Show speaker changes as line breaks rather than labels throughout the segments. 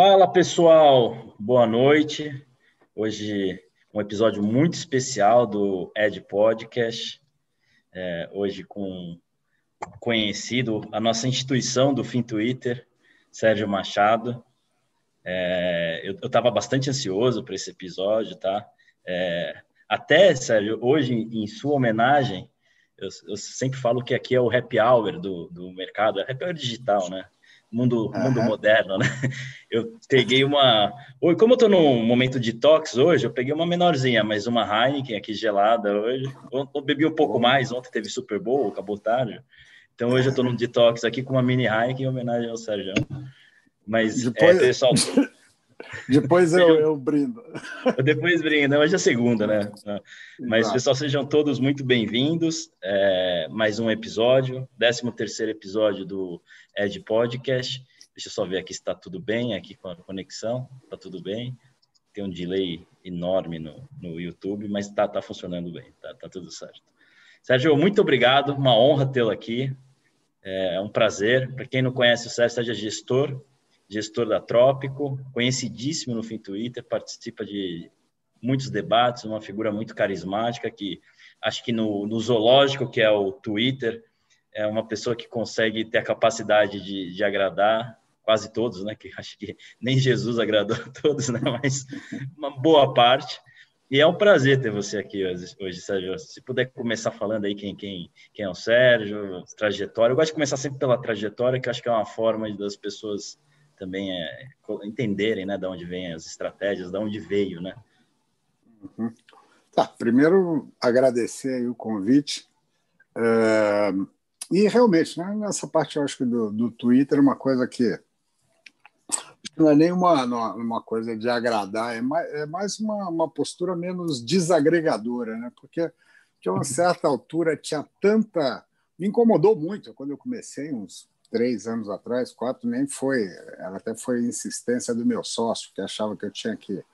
Fala pessoal, boa noite. Hoje um episódio muito especial do Ed Podcast. É, hoje com conhecido a nossa instituição do Fim Twitter, Sérgio Machado. É, eu estava bastante ansioso para esse episódio, tá? É, até, Sérgio, hoje, em sua homenagem, eu, eu, sempre falo que aqui é o happy hour do, do mercado, é happy hour digital, né? Mundo, uhum. mundo moderno, né? Eu peguei uma. Como eu estou num momento de tox hoje, eu peguei uma menorzinha, mas uma Heineken aqui gelada hoje. Eu bebi um pouco mais, ontem teve Super Bowl, acabou tarde. Então hoje eu estou num detox aqui com uma mini Heineken em homenagem ao Sérgio. Mas,
Depois... é, pessoal. Depois eu, eu brindo.
Depois brindo, hoje é segunda, né? Mas, Exato. pessoal, sejam todos muito bem-vindos. É, mais um episódio, 13 terceiro episódio do Ed Podcast. Deixa eu só ver aqui se está tudo bem aqui com a conexão. Está tudo bem. Tem um delay enorme no, no YouTube, mas está tá funcionando bem, está tá tudo certo. Sérgio, muito obrigado, uma honra tê-lo aqui. É um prazer. Para quem não conhece o Sérgio, Sérgio é gestor gestor da Trópico, conhecidíssimo no Fim Twitter, participa de muitos debates, uma figura muito carismática que acho que no, no zoológico, que é o Twitter, é uma pessoa que consegue ter a capacidade de, de agradar quase todos, né? Que acho que nem Jesus agradou a todos, né? Mas uma boa parte. E é um prazer ter você aqui hoje, Sérgio. Se puder começar falando aí quem, quem, quem é o Sérgio, trajetória. Eu gosto de começar sempre pela trajetória, que acho que é uma forma das pessoas também é, entenderem, né, de onde vêm as estratégias, de onde veio, né?
Uhum. Tá, primeiro agradecer o convite. É, e realmente, né, nessa parte eu acho que do, do Twitter, uma coisa que não é nem uma, uma coisa de agradar, é mais, é mais uma, uma postura menos desagregadora, né? porque de uma certa altura tinha tanta. Me incomodou muito quando eu comecei, uns três anos atrás, quatro, nem foi. Ela até foi insistência do meu sócio, que achava que eu tinha que estar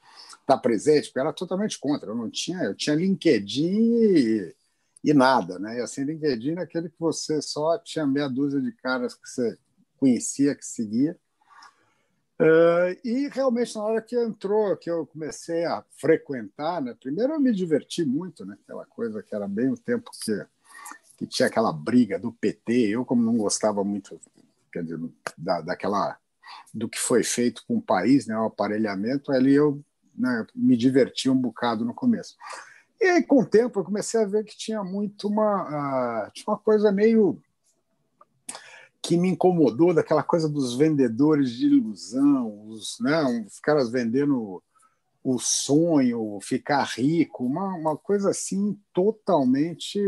tá presente, porque era totalmente contra. Eu não tinha, eu tinha LinkedIn e, e nada, né? E assim, LinkedIn é aquele que você só tinha meia dúzia de caras que você conhecia, que seguia. Uh, e realmente, na hora que entrou, que eu comecei a frequentar, né? primeiro eu me diverti muito, né? aquela coisa que era bem o tempo que que tinha aquela briga do PT. Eu, como não gostava muito quer dizer, da, daquela do que foi feito com o país, né, o aparelhamento, ali eu né, me diverti um bocado no começo. E aí, com o tempo, eu comecei a ver que tinha muito uma, uh, tinha uma coisa meio que me incomodou daquela coisa dos vendedores de ilusão, os, né, os caras vendendo o sonho, ficar rico, uma, uma coisa assim totalmente,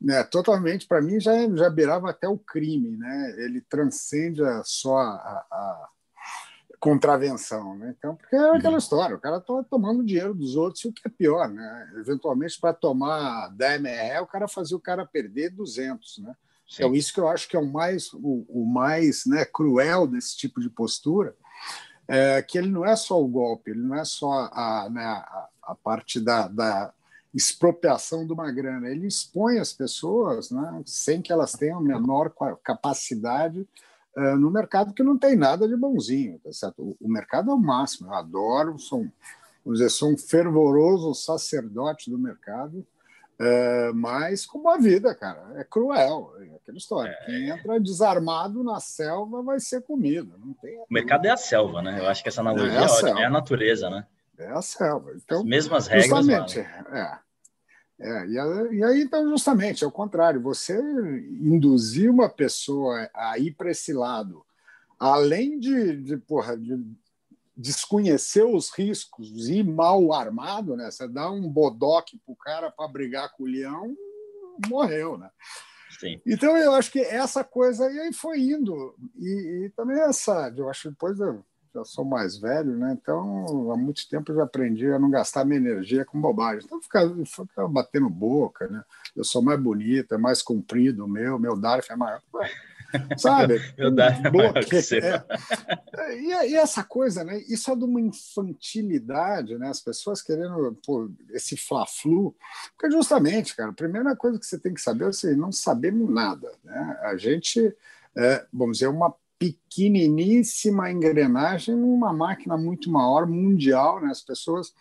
né, totalmente para mim já já beirava até o crime, né? Ele transcende só a, a contravenção, né? Então, porque é aquela uhum. história, o cara está tomando dinheiro dos outros e o que é pior, né? Eventualmente para tomar 10 MR, o cara fazia o cara perder 200, né? Sim. Então, isso que eu acho que é o mais, o, o mais né, cruel desse tipo de postura, é, que ele não é só o golpe, ele não é só a, né, a, a parte da, da, expropriação de uma grana, ele expõe as pessoas né, sem que elas tenham a menor capacidade uh, no mercado que não tem nada de bonzinho. Tá certo? O, o mercado é o máximo, eu adoro, sou, vamos dizer, sou um fervoroso sacerdote do mercado, é, mas como a vida, cara, é cruel. É aquela história. É... Quem entra desarmado na selva vai ser comido. Não tem
o mercado é a selva, né? Eu acho que essa analogia é a, é, é a natureza, né?
É a selva. Então, As
mesmas regras.
Justamente, é. É, e, e, aí, então, justamente, é o contrário, você induzir uma pessoa a ir para esse lado, além de, de, porra, de desconhecer os riscos e mal armado, né? Você dá um bodoque pro cara para brigar com o leão, morreu, né? Sim. Então eu acho que essa coisa aí foi indo e, e, também essa, eu acho que depois eu já sou mais velho, né? Então há muito tempo eu já aprendi a não gastar minha energia com bobagem. Então ficar, ficar batendo boca, né? Eu sou mais bonito, é mais comprido o meu, meu Darf é maior. Sabe?
Verdade.
É. E, e, essa coisa, né? Isso é de uma infantilidade, né? As pessoas querendo pô, esse fla-flu. Porque, justamente, cara, a primeira coisa que você tem que saber é assim, não sabemos nada. Né? A gente, é, vamos dizer, uma pequeniníssima engrenagem numa máquina muito maior, mundial. Né? As pessoas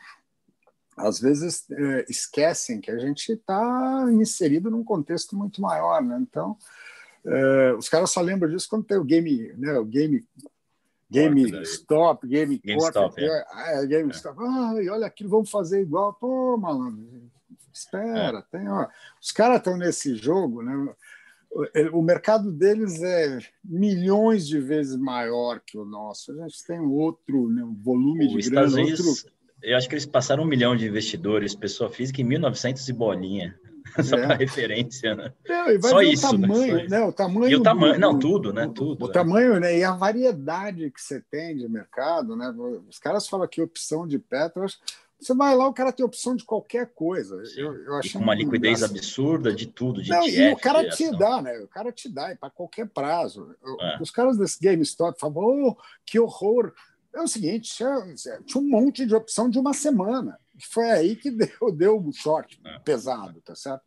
às vezes é, esquecem que a gente está inserido num contexto muito maior, né? Então, é, os caras só lembram disso quando tem o game, né? O game Game Stop, Game,
Stop,
é. é. Game é. Stop. Ah, olha aquilo, vamos fazer igual. Pô, malandro, espera, é. tem, ó. Os caras estão nesse jogo, né? O mercado deles é milhões de vezes maior que o nosso. A gente tem outro né, um volume o de grana, outro
eu acho que eles passaram um milhão de investidores, pessoa física, em 1900 e bolinha. Só é. para referência, né?
Não, Só isso, o tamanho, né? né? O tamanho,
e o tamanho, do, não, tudo, né? Tudo.
O é. tamanho, né? E a variedade que você tem de mercado, né? Os caras falam que opção de petros. Você vai lá, o cara tem opção de qualquer coisa. Eu, eu
acho uma liquidez absurda de tudo, de
Não, ETF, e o cara te dá, né? O cara te dá, para qualquer prazo. É. Os caras desse GameStop falam, oh, que horror! é o seguinte: tinha, tinha um monte de opção de uma semana. Foi aí que deu, deu um short é. pesado, tá certo?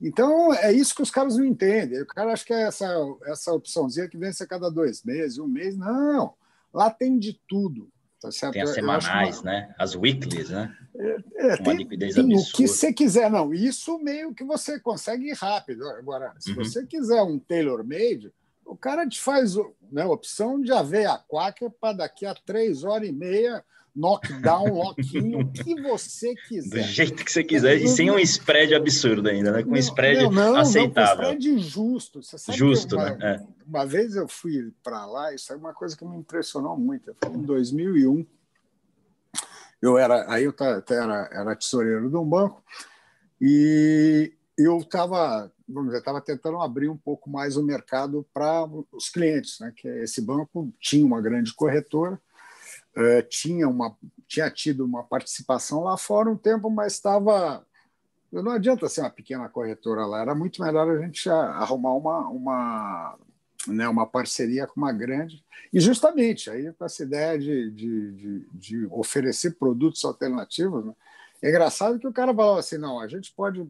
Então, é isso que os caras não entendem. O cara acha que é essa, essa opçãozinha que vence a cada dois meses, um mês. Não, lá tem de tudo. Tá certo?
Tem as semanais, uma... né? As weeklies, né?
É, é, tem, liquidez tem o que você quiser. Não, isso meio que você consegue ir rápido. Agora, se uhum. você quiser um tailor-made, o cara te faz né, opção de aveia quacker para daqui a três horas e meia, knockdown, lockinho, o que você quiser.
Do jeito que você quiser, e sem um spread absurdo ainda, né? Com um spread não, não, aceitável. Não,
com spread justo.
Justo,
uma,
né? É.
Uma vez eu fui para lá, isso é uma coisa que me impressionou muito. Foi em 2001. Eu era, aí eu era, era tesoureiro de um banco e eu estava vamos dizer, estava tentando abrir um pouco mais o mercado para os clientes, né? Que esse banco tinha uma grande corretora, uh, tinha uma tinha tido uma participação lá fora um tempo, mas estava não adianta ser uma pequena corretora lá, era muito melhor a gente arrumar uma uma né, uma parceria com uma grande e justamente aí com essa ideia de, de, de, de oferecer produtos alternativos, né? é engraçado que o cara falou assim, não, a gente pode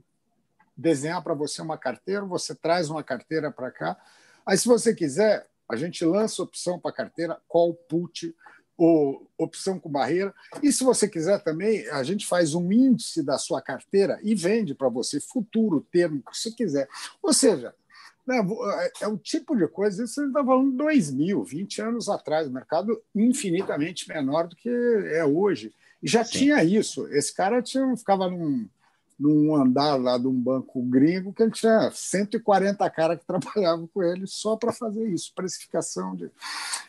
desenhar para você uma carteira, você traz uma carteira para cá. Aí, se você quiser, a gente lança opção para carteira, call put, ou opção com barreira. E se você quiser também, a gente faz um índice da sua carteira e vende para você futuro termo que você quiser. Ou seja, né, é o tipo de coisa, isso você está falando 2000, 20 anos atrás, mercado infinitamente menor do que é hoje. E já Sim. tinha isso. Esse cara tinha, ficava num, num andar lá de um banco gringo que ele tinha 140 caras que trabalhavam com ele só para fazer isso, precificação de.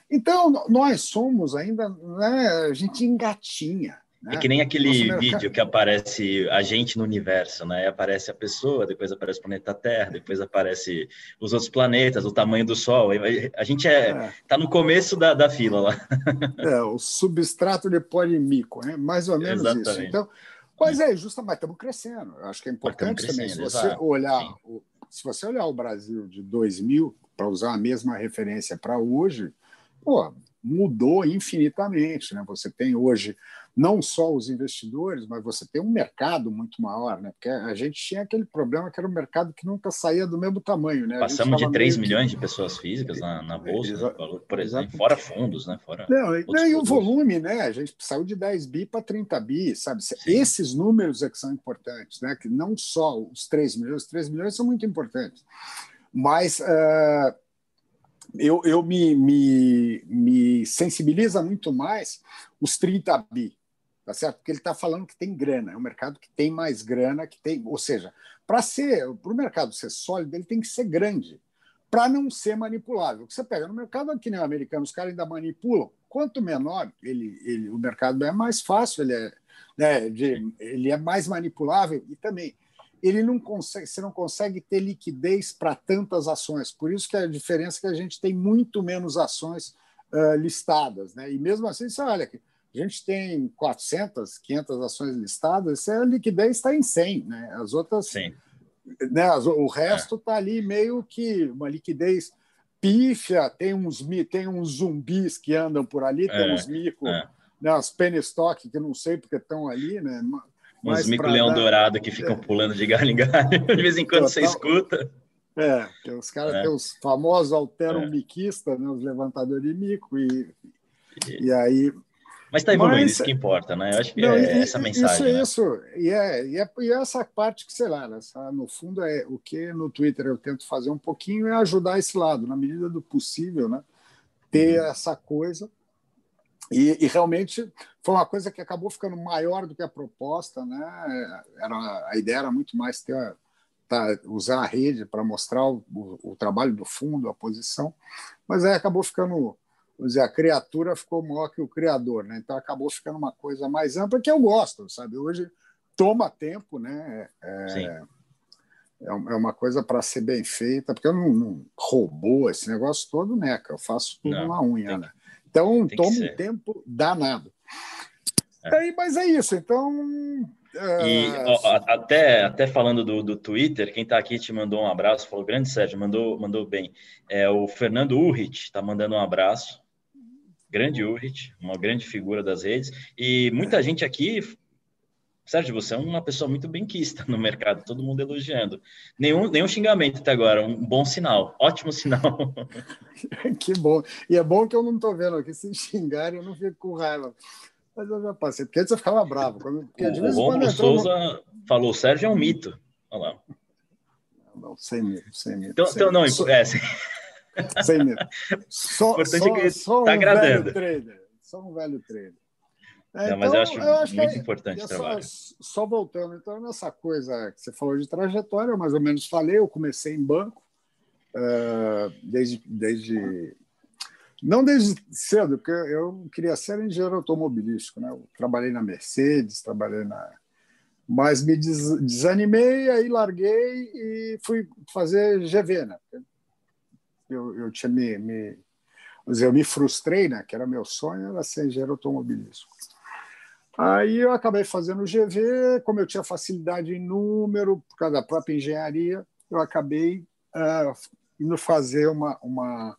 Então, nós somos ainda, né, a gente engatinha. Né?
É que nem aquele vídeo que aparece a gente no universo, né? Aparece a pessoa, depois aparece o planeta Terra, depois aparece os outros planetas, o tamanho do Sol. A gente é, é. tá no começo da, da fila lá.
É, o substrato de polimico, né? mais ou menos Exatamente. isso. Então, Pois é, justamente, mas estamos crescendo. Eu acho que é importante também. Se você, olhar, se você olhar o Brasil de 2000, para usar a mesma referência para hoje, pô, mudou infinitamente. Né? Você tem hoje não só os investidores, mas você tem um mercado muito maior, né? Porque a gente tinha aquele problema que era um mercado que nunca saía do mesmo tamanho, né?
Passamos de 3 milhões de pessoas físicas na, na bolsa, né? por exemplo, fora fundos, né? Fora
não, não e o volume, né? A gente saiu de 10 bi para 30 bi, sabe? Sim. Esses números é que são importantes, né? Que não só os 3 milhões, os 3 milhões são muito importantes. Mas uh, eu, eu me, me, me sensibiliza muito mais os 30 bi, tá certo? Porque ele está falando que tem grana, é um mercado que tem mais grana, que tem, ou seja, para ser, para o mercado ser sólido, ele tem que ser grande, para não ser manipulável. Você pega no mercado que nem o americano, os caras ainda manipulam. Quanto menor ele, ele, o mercado é mais fácil, ele é, né, de, ele é mais manipulável e também ele não consegue, você não consegue ter liquidez para tantas ações. Por isso que a diferença é que a gente tem muito menos ações uh, listadas, né? E mesmo assim, você olha a gente tem 400, 500 ações listadas, a liquidez está em 100, né? As outras,
Sim.
né? o resto está é. ali meio que uma liquidez pífia, tem uns, tem uns zumbis que andam por ali, é, tem uns mico, é. né, as penny stock que não sei porque estão ali, né?
Uns mico-leão dar... dourado que ficam pulando de galho em galho, de vez em quando Total... você escuta.
É, que os caras é. têm os famosos alteromiquistas, é. né, os levantadores de mico, e, e, e aí
mas está evoluindo, Mas, isso que importa, né? Eu acho que não, é e, essa mensagem.
Isso,
né?
isso. E, é, e, é, e é essa parte que, sei lá, essa, no fundo, é o que no Twitter eu tento fazer um pouquinho é ajudar esse lado, na medida do possível, né? Ter uhum. essa coisa. E, e, realmente foi uma coisa que acabou ficando maior do que a proposta, né? Era, a ideia era muito mais ter tá, usar a rede para mostrar o, o, o, trabalho do fundo, a posição, mas aí acabou ficando vamos dizer, a criatura ficou maior que o criador, né? Então acabou ficando uma coisa mais ampla que eu gosto, sabe? Hoje toma tempo, né? É, Sim. é, é uma coisa para ser bem feita, porque eu não, não roubou esse negócio todo, né? Eu faço tudo não, na unha, né? Então toma um tempo danado. É. Aí, mas é isso, então.
E ó, até, até falando do, do Twitter, quem está aqui te mandou um abraço, falou grande Sérgio, mandou, mandou bem. É o Fernando Urrit está mandando um abraço grande Urrit, uma grande figura das redes, e muita gente aqui, Sérgio, você é uma pessoa muito benquista no mercado, todo mundo elogiando. Nenhum, nenhum xingamento até agora, um bom sinal, ótimo sinal.
que bom. E é bom que eu não estou vendo aqui, se xingarem eu não fico com raiva. Mas eu já passei, porque antes eu ficava bravo.
Porque o Romulo Souza no... falou, Sérgio é um mito. Olha lá.
Não, sem medo, sem medo.
Então,
sem
então não, é, sem...
Sem medo. Só,
importante só, é que só tá um agradando.
velho trader. Só um velho trader.
É, não, então, mas eu acho, eu acho muito é, importante o trabalho.
Só, só, voltando, então, nessa coisa que você falou de trajetória, eu mais ou menos falei, eu comecei em banco uh, desde, desde. Não desde cedo, porque eu queria ser engenheiro automobilístico. Né? Eu trabalhei na Mercedes, trabalhei na. Mas me desanimei, aí larguei e fui fazer GV, né? eu, eu tinha me, me eu me frustrei, né? Que era meu sonho, era ser engenheiro automobilístico. Aí eu acabei fazendo o GV, como eu tinha facilidade em número, por causa da própria engenharia, eu acabei uh, indo fazer uma, uma,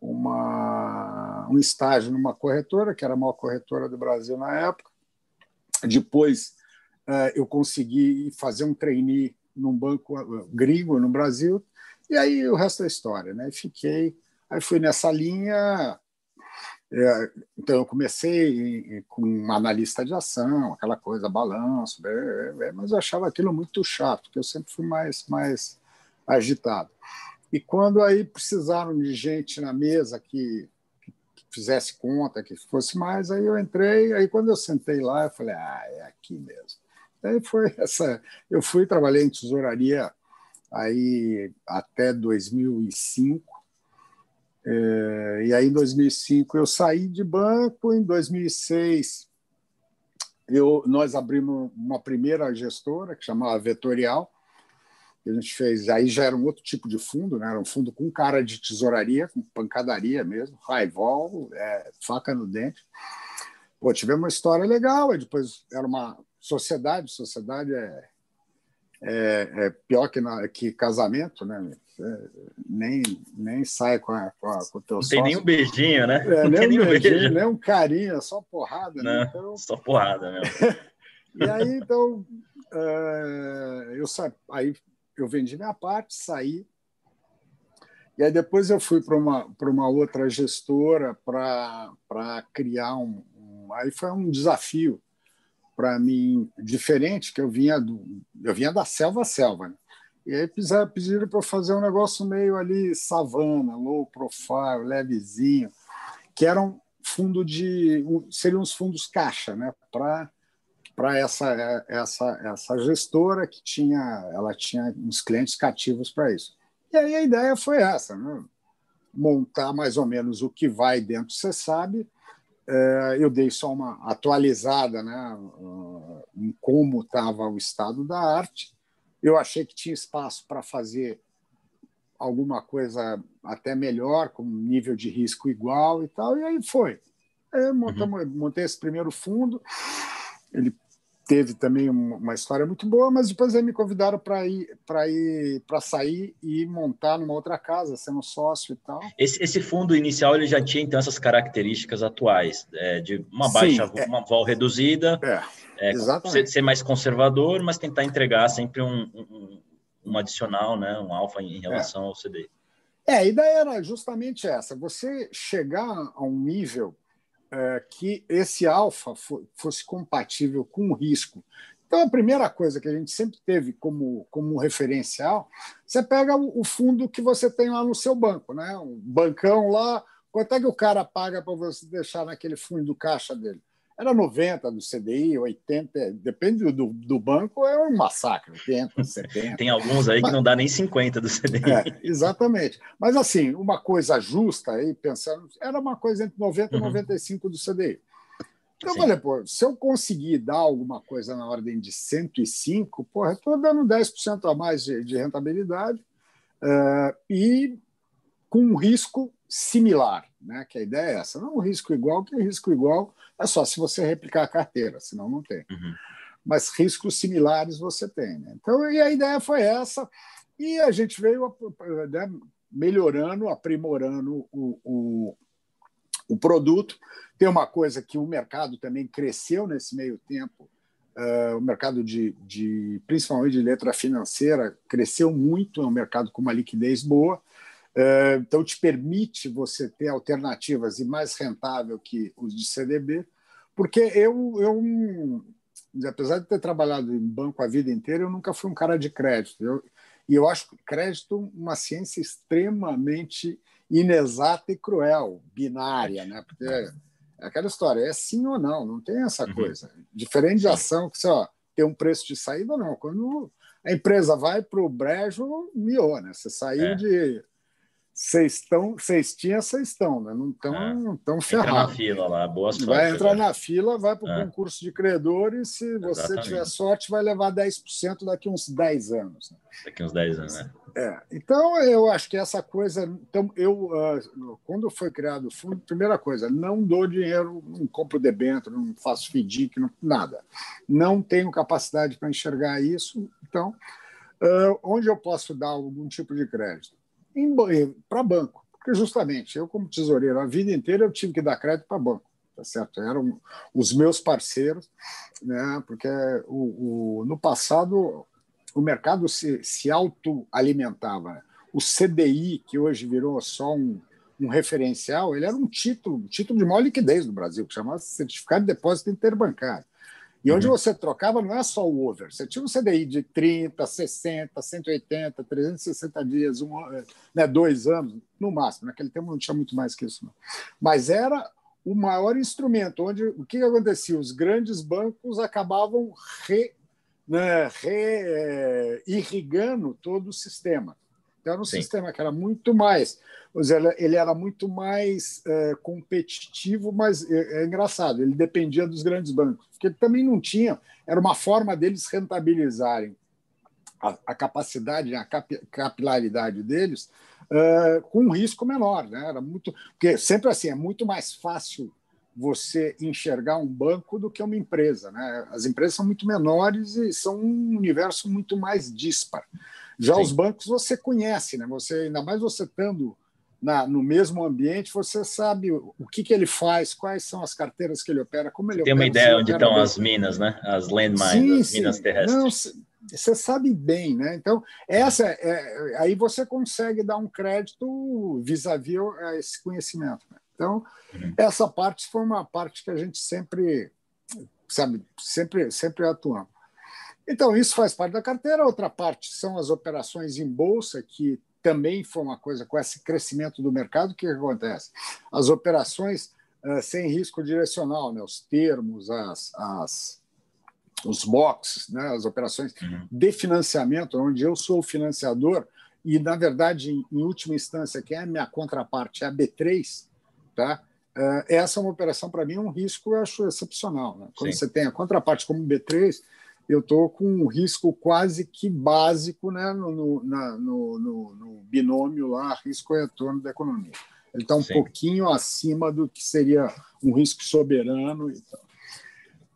uma, um estágio numa corretora, que era a maior corretora do Brasil na época. Depois uh, eu consegui fazer um trainee num banco gringo no Brasil, e aí o resto é história, né? Fiquei, aí fui nessa linha. É, então eu comecei com um analista de ação, aquela coisa balanço, é, é, mas eu achava aquilo muito chato, porque eu sempre fui mais mais agitado. E quando aí precisaram de gente na mesa que, que fizesse conta, que fosse mais, aí eu entrei, aí quando eu sentei lá, eu falei, ah, é aqui mesmo. Aí foi essa, eu fui trabalhei em tesouraria aí até 2005. É, e aí, em 2005, eu saí de banco. Em 2006, eu, nós abrimos uma primeira gestora, que chamava Vetorial. Que a gente fez. Aí já era um outro tipo de fundo, né? era um fundo com cara de tesouraria, com pancadaria mesmo, raivol, é, faca no dente. Pô, tivemos uma história legal. Depois era uma sociedade, sociedade é é, é pior que, na, que casamento, né? É, nem, nem sai com, a, com, a, com o teu Não
sócio. tem nem um beijinho, né?
É, nem, um beijinho, beijo. nem um carinho, é só porrada.
Né? Não, né? então... Só porrada mesmo.
e aí, então, uh, eu sa... aí eu vendi minha parte, saí. E aí depois eu fui para uma, uma outra gestora para criar um, um... Aí foi um desafio para mim diferente, que eu vinha do eu vinha da selva a selva. Né? E aí pediram para fazer um negócio meio ali savana, low profile, levezinho, que era um fundo de seriam uns fundos caixa, né, para para essa essa essa gestora que tinha ela tinha uns clientes cativos para isso. E aí a ideia foi essa, né? montar mais ou menos o que vai dentro, você sabe, é, eu dei só uma atualizada né, em como estava o estado da arte. Eu achei que tinha espaço para fazer alguma coisa até melhor, com nível de risco igual e tal, e aí foi. Aí montamos, uhum. montei esse primeiro fundo, ele teve também uma história muito boa, mas depois aí me convidaram para ir para ir para sair e montar numa outra casa, sendo sócio e tal.
Esse, esse fundo inicial ele já tinha então essas características atuais, é, de uma baixa, Sim, é, uma vol reduzida,
é, é,
ser, ser, mais conservador, mas tentar entregar sempre um, um um adicional, né, um alfa em relação é. ao CDI.
É, a ideia era justamente essa: você chegar a um nível que esse alfa fosse compatível com o risco. Então, a primeira coisa que a gente sempre teve como, como referencial, você pega o, fundo que você tem lá no seu banco, né? um bancão lá, quanto é que o cara paga para você deixar naquele fundo do caixa dele? Era 90 do CDI, 80, depende do, do banco, é um massacre, 80, 70.
Tem alguns aí Mas, que não dá nem 50 do CDI.
É, exatamente. Mas, assim, uma coisa justa aí, pensando, era uma coisa entre 90 e uhum. 95 do CDI. Então, eu falei, pô, se eu conseguir dar alguma coisa na ordem de 105, porra, estou dando 10% a mais de, de rentabilidade uh, e com um risco similar, né? que a ideia é essa. Não risco igual, que risco igual é só se você replicar a carteira, senão não tem. Uhum. Mas riscos similares você tem. Né? Então, e a ideia foi essa, e a gente veio né, melhorando, aprimorando o, o, o produto. Tem uma coisa que o mercado também cresceu nesse meio tempo, Uh, o mercado de, de, principalmente de letra financeira, cresceu muito, é um mercado com uma liquidez boa. É, então, te permite você ter alternativas e mais rentável que os de CDB, porque eu, eu apesar de ter trabalhado em banco a vida inteira, eu nunca fui um cara de crédito. Eu, e eu acho crédito uma ciência extremamente inexata e cruel, binária, né? Porque é aquela história, é sim ou não, não tem essa uhum. coisa. Diferente de ação que você ó, tem um preço de saída ou não. Quando a empresa vai para o brejo, miou, né? Você saiu é. de tinham, vocês estão, né? Não estão, é. não estão ferrados.
Entra na fila lá, boa sorte.
Vai entrar na fila, vai para o é. concurso de credores, se você Exatamente. tiver sorte, vai levar 10% daqui uns 10 anos. Né?
Daqui uns 10 anos, né?
É. Então, eu acho que essa coisa. Então, eu, uh, quando foi criado o fundo, primeira coisa, não dou dinheiro, não compro debênture, não faço FDIC, não, nada. Não tenho capacidade para enxergar isso. Então, onde eu posso dar algum tipo de crédito? Para banco. Porque, justamente, eu, como tesoureiro, a vida inteira eu tive que dar crédito para banco. Tá certo? Eram os meus parceiros, né? porque o, o no passado o mercado se, se autoalimentava. O CDI, que hoje virou só um, um referencial, ele era um título, um título de maior liquidez do Brasil, que chamava Certificado de Depósito Interbancário. E onde uhum. você trocava não é só o over, você tinha um CDI de 30, 60, 180, 360 dias, um, né, dois anos, no máximo. Naquele tempo não tinha muito mais que isso. Não. Mas era o maior instrumento, onde o que, acontecia? Os grandes bancos acabavam re, né, re, é, irrigando todo o sistema. Então, era um Sim. sistema que era muito mais ele era muito mais é, competitivo, mas é, é, engraçado, ele dependia dos grandes bancos, porque ele também não tinha, era uma forma deles rentabilizarem a, a capacidade, a cap, capilaridade deles é, com um risco menor. Né? Era muito, porque sempre assim, é muito mais fácil você enxergar um banco do que uma empresa. Né? As empresas são muito menores e são um universo muito mais dispar. Já Sim. os bancos você conhece, né? Você ainda mais você estando na, no mesmo ambiente, você sabe o, que, que ele faz, quais são as carteiras que ele opera, como ele
Tem
opera.
Tem uma ideia onde estão as minas, né? As landmines, as sim. minas terrestres.
você sabe bem, né? Então, essa é, aí você consegue dar um crédito vis-à-vis a esse conhecimento. Né? Então, uhum. essa parte foi uma parte que a gente sempre, sabe, sempre, sempre atuamos. Então, isso faz parte da carteira. Outra parte são as operações em bolsa, que também foi uma coisa com esse crescimento do mercado, o que, que acontece? As operações uh, sem risco direcional, né? os termos, as, as, os boxes, né? as operações uhum. de financiamento, onde eu sou o financiador e, na verdade, em, em última instância, quem é a minha contraparte é a B3, tá? Uh, essa é uma operação, para mim, um risco, eu acho excepcional. Né? Quando Sim. você tem a contraparte como B3, eu estou com um risco quase que básico né, no, no, na, no, no binômio lá, risco e retorno da economia. Ele está um Sim. pouquinho acima do que seria um risco soberano e tal.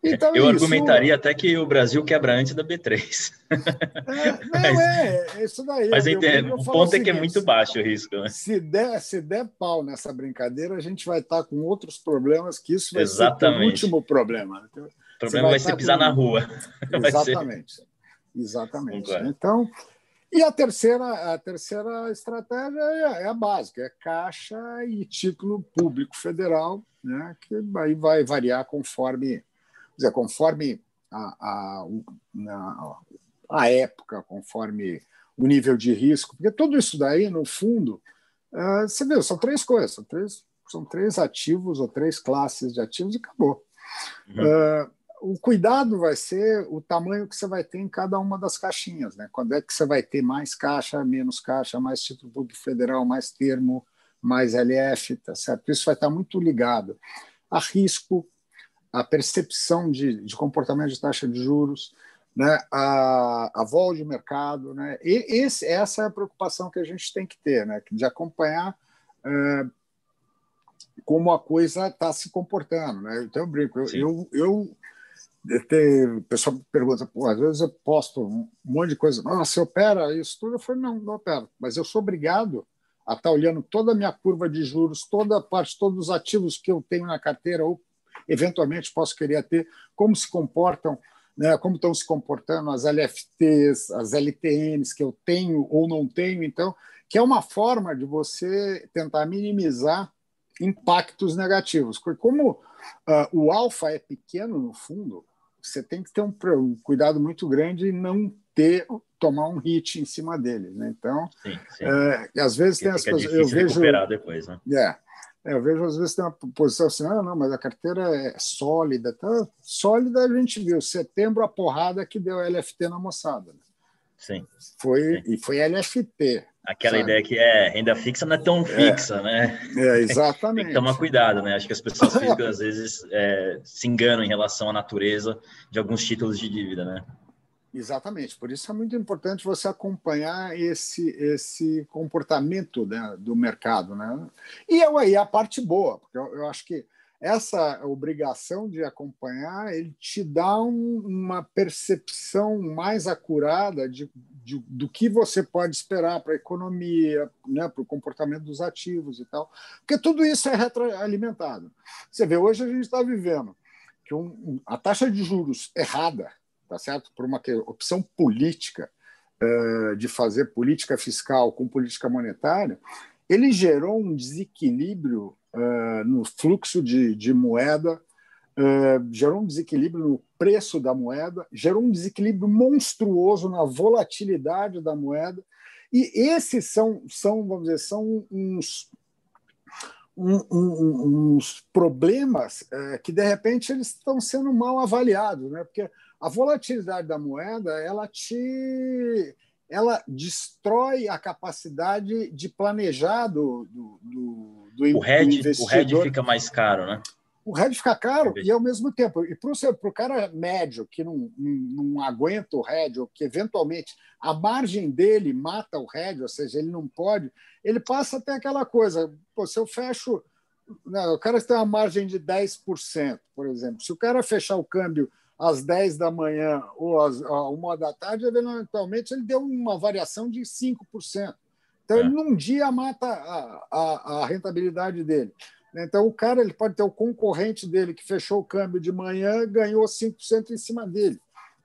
Então, eu isso... argumentaria até que o Brasil quebra antes da
B3. É, não, mas, é, é isso daí.
Mas eu, eu, eu o ponto é que é muito baixo o risco. Né?
Se, der, se der pau nessa brincadeira, a gente vai estar com outros problemas, que isso vai Exatamente. ser o último problema.
O problema vai, vai ser pisar na rua.
Exatamente. Ser... Exatamente. Então, E a terceira, a terceira estratégia é, é a básica, é caixa e título público federal, né, que aí vai variar conforme, dizer, conforme a, a, a, a época, conforme o nível de risco, porque tudo isso daí, no fundo, uh, você vê, são três coisas, são três, são três ativos ou três classes de ativos e acabou. Uhum. Uh, o cuidado vai ser o tamanho que você vai ter em cada uma das caixinhas, né? Quando é que você vai ter mais caixa, menos caixa, mais título público federal, mais termo, mais LF, tá certo? Isso vai estar muito ligado a risco, a percepção de, de comportamento de taxa de juros, né? a, a vol de mercado. Né? E esse, essa é a preocupação que a gente tem que ter, né? de acompanhar é, como a coisa está se comportando. Né? Então, eu brinco, eu, eu, eu tem, o pessoal pergunta, pô, às vezes eu posto um monte de coisa, ah, você opera isso tudo? Eu falei, não, não opero, mas eu sou obrigado a estar tá olhando toda a minha curva de juros, toda a parte, todos os ativos que eu tenho na carteira ou eventualmente posso querer ter, como se comportam, né, como estão se comportando as LFTs, as LTNs que eu tenho ou não tenho, então, que é uma forma de você tentar minimizar impactos negativos. Porque como uh, o alfa é pequeno no fundo, você tem que ter um, um cuidado muito grande e não ter tomar um hit em cima dele, né? Então, sim, sim. É, às vezes Porque tem as
pessoas, eu vejo depois, né?
É, é, eu vejo às vezes tem uma posição assim, ah, não, mas a carteira é sólida, tá? Sólida a gente viu, setembro a porrada que deu LFT na moçada. Né?
Sim.
Foi sim. e foi LFT.
Aquela sabe? ideia que é renda fixa não é tão é. fixa,
é,
né?
É, exatamente.
Tem que tomar cuidado, né? Acho que as pessoas físicas às vezes é, se enganam em relação à natureza de alguns títulos de dívida, né?
Exatamente. Por isso é muito importante você acompanhar esse esse comportamento né, do mercado, né? E aí a parte boa, porque eu, eu acho que essa obrigação de acompanhar ele te dá um, uma percepção mais acurada de, de, do que você pode esperar para a economia, né, para o comportamento dos ativos e tal, porque tudo isso é retroalimentado. Você vê, hoje a gente está vivendo que um, a taxa de juros errada, tá certo, por uma opção política uh, de fazer política fiscal com política monetária, ele gerou um desequilíbrio uh, no fluxo de, de moeda, uh, gerou um desequilíbrio no preço da moeda, gerou um desequilíbrio monstruoso na volatilidade da moeda. E esses são, são vamos dizer, são uns, um, um, uns problemas uh, que, de repente, eles estão sendo mal avaliados, né? porque a volatilidade da moeda ela te ela destrói a capacidade de planejar do, do, do,
do o hedge, investidor. O hedge fica mais caro, né?
O hedge fica caro e, ao mesmo tempo, e para o cara médio que não, não, não, aguenta o hedge, ou que eventualmente a margem dele mata o hedge, ou seja, ele não pode, ele passa até aquela coisa, pô, se eu fecho, não, o cara tem uma margem de 10%, por exemplo, se o cara fechar o câmbio às 10 da manhã ou às uma da tarde, eventualmente ele deu uma variação de 5%. Então, é. ele num dia mata a, a, a, rentabilidade dele. Então, o cara ele pode ter o concorrente dele que fechou o câmbio de manhã ganhou 5% em cima dele,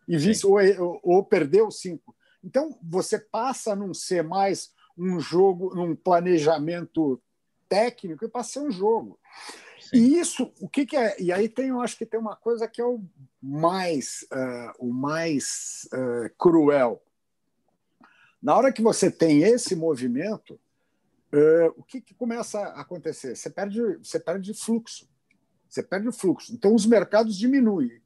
e vice, ou, ou, perdeu 5%. Então, você passa a não ser mais um jogo, um planejamento técnico, e passa a ser um jogo. E isso, o que, que, é? E aí tem, eu acho que tem uma coisa que é o mais, uh, o mais uh, cruel. Na hora que você tem esse movimento, uh, o que, que começa a acontecer? Você perde, você perde fluxo. Você perde fluxo. Então os mercados diminuem.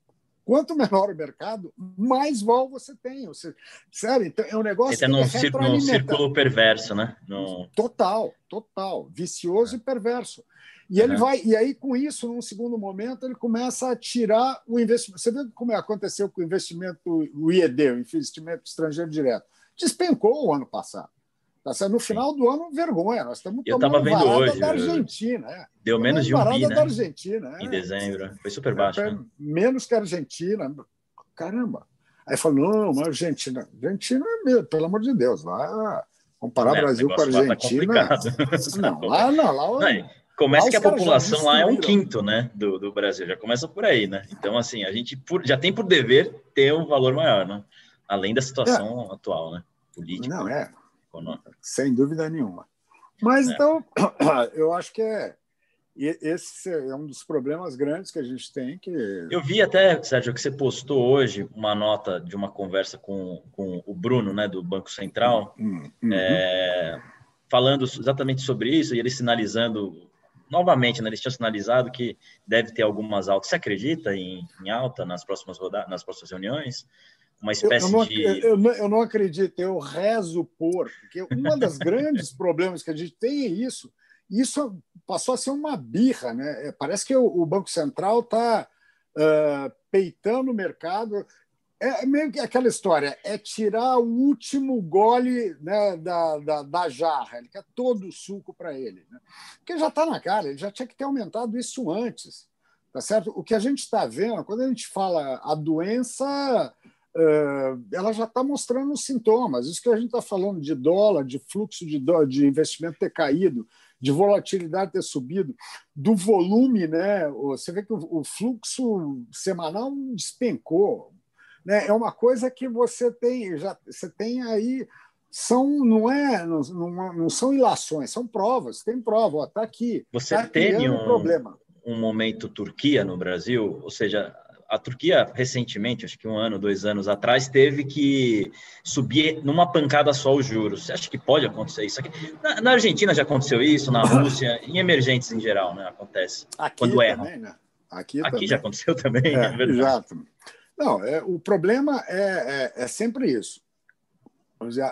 Quanto menor o mercado, mais vol você tem. Você, sério, então é um negócio. Entra
num, círculo, círculo perverso, né? No...
Total, total. Vicioso é. e perverso. E ele uhum. vai, e aí com isso, num segundo momento, ele começa a tirar o investimento. Você vê como aconteceu com o investimento, o IED, o investimento estrangeiro direto. Despencou o ano passado. Tá No final do ano, vergonha. Nós estamos
eu tomando vendo varada hoje,
da Argentina. É.
Deu menos de um bi, né?
da Argentina.
É. Em dezembro. Foi super baixo. É, né?
Menos que a Argentina. Caramba. Aí falou, não, mas Argentina... Argentina, é pelo amor de Deus, lá... Comparar é, Brasil com a tá Argentina... Tá não, lá não. Lá,
não, Começa que a população lá é um quinto, né, do, do Brasil. Já começa por aí, né? Então, assim, a gente por, já tem por dever ter um valor maior, né? Além da situação é. atual, né? político.
Não, é. Econômico. Sem dúvida nenhuma. Mas, é. então, eu acho que é, esse é um dos problemas grandes que a gente tem. Que...
Eu vi até, Sérgio, que você postou hoje uma nota de uma conversa com, com o Bruno, né, do Banco Central, hum, uhum. é, falando exatamente sobre isso, e ele sinalizando novamente, né, eles tinham sinalizado que deve ter algumas altas. Você acredita em, em alta nas próximas rodadas, nas próximas reuniões? Uma espécie
eu, eu não,
de.
Eu não, eu não acredito, eu rezo por, porque um dos grandes problemas que a gente tem é isso isso passou a ser uma birra. Né? É, parece que o, Banco Central está uh, peitando o mercado. É, é meio que aquela história, é tirar o último gole né, da, da, da, jarra, ele quer todo o suco para ele. Né? Porque já está na cara, ele já tinha que ter aumentado isso antes. Tá certo? O que a gente está vendo, quando a gente fala a doença, ela já está mostrando sintomas. Isso que a gente está falando de dólar, de fluxo de, dólar, de investimento ter caído, de volatilidade ter subido, do volume, né? Você vê que o, fluxo semanal despencou. Né? É uma coisa que você tem, já você tem aí são não é não, não, não são ilações, são provas. Tem prova, está aqui.
Você tá teve um problema. um momento Turquia no Brasil, ou seja, a Turquia, recentemente, acho que um ano, dois anos atrás, teve que subir numa pancada só os juros. Você acha que pode acontecer isso? Aqui? Na, na Argentina já aconteceu isso, na Rússia, em emergentes em geral, né? Acontece.
Aqui quando erram. Também, né?
Aqui, Aqui também. já aconteceu também, é, é
Exato. Não, é, o problema é, é, é sempre isso.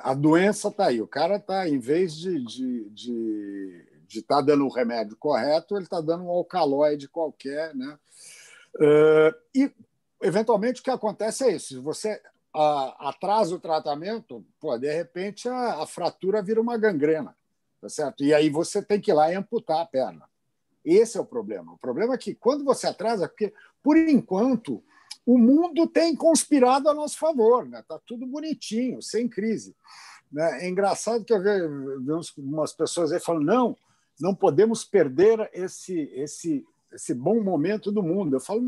A doença está aí. O cara está, em vez de estar de, de, de tá dando o remédio correto, ele está dando um alcaloide qualquer, né? E, eventualmente, o que acontece é isso: você atrasa o tratamento, pô, de repente a, a, fratura vira uma gangrena, tá certo? E aí você tem que ir lá e amputar a perna. Esse é o problema. O problema é que quando você atrasa, porque por enquanto o mundo tem conspirado a nosso favor, né? Tá tudo bonitinho, sem crise. Né? É engraçado que eu vejo umas pessoas aí falando não, não podemos perder esse esse esse bom momento do mundo. Eu falo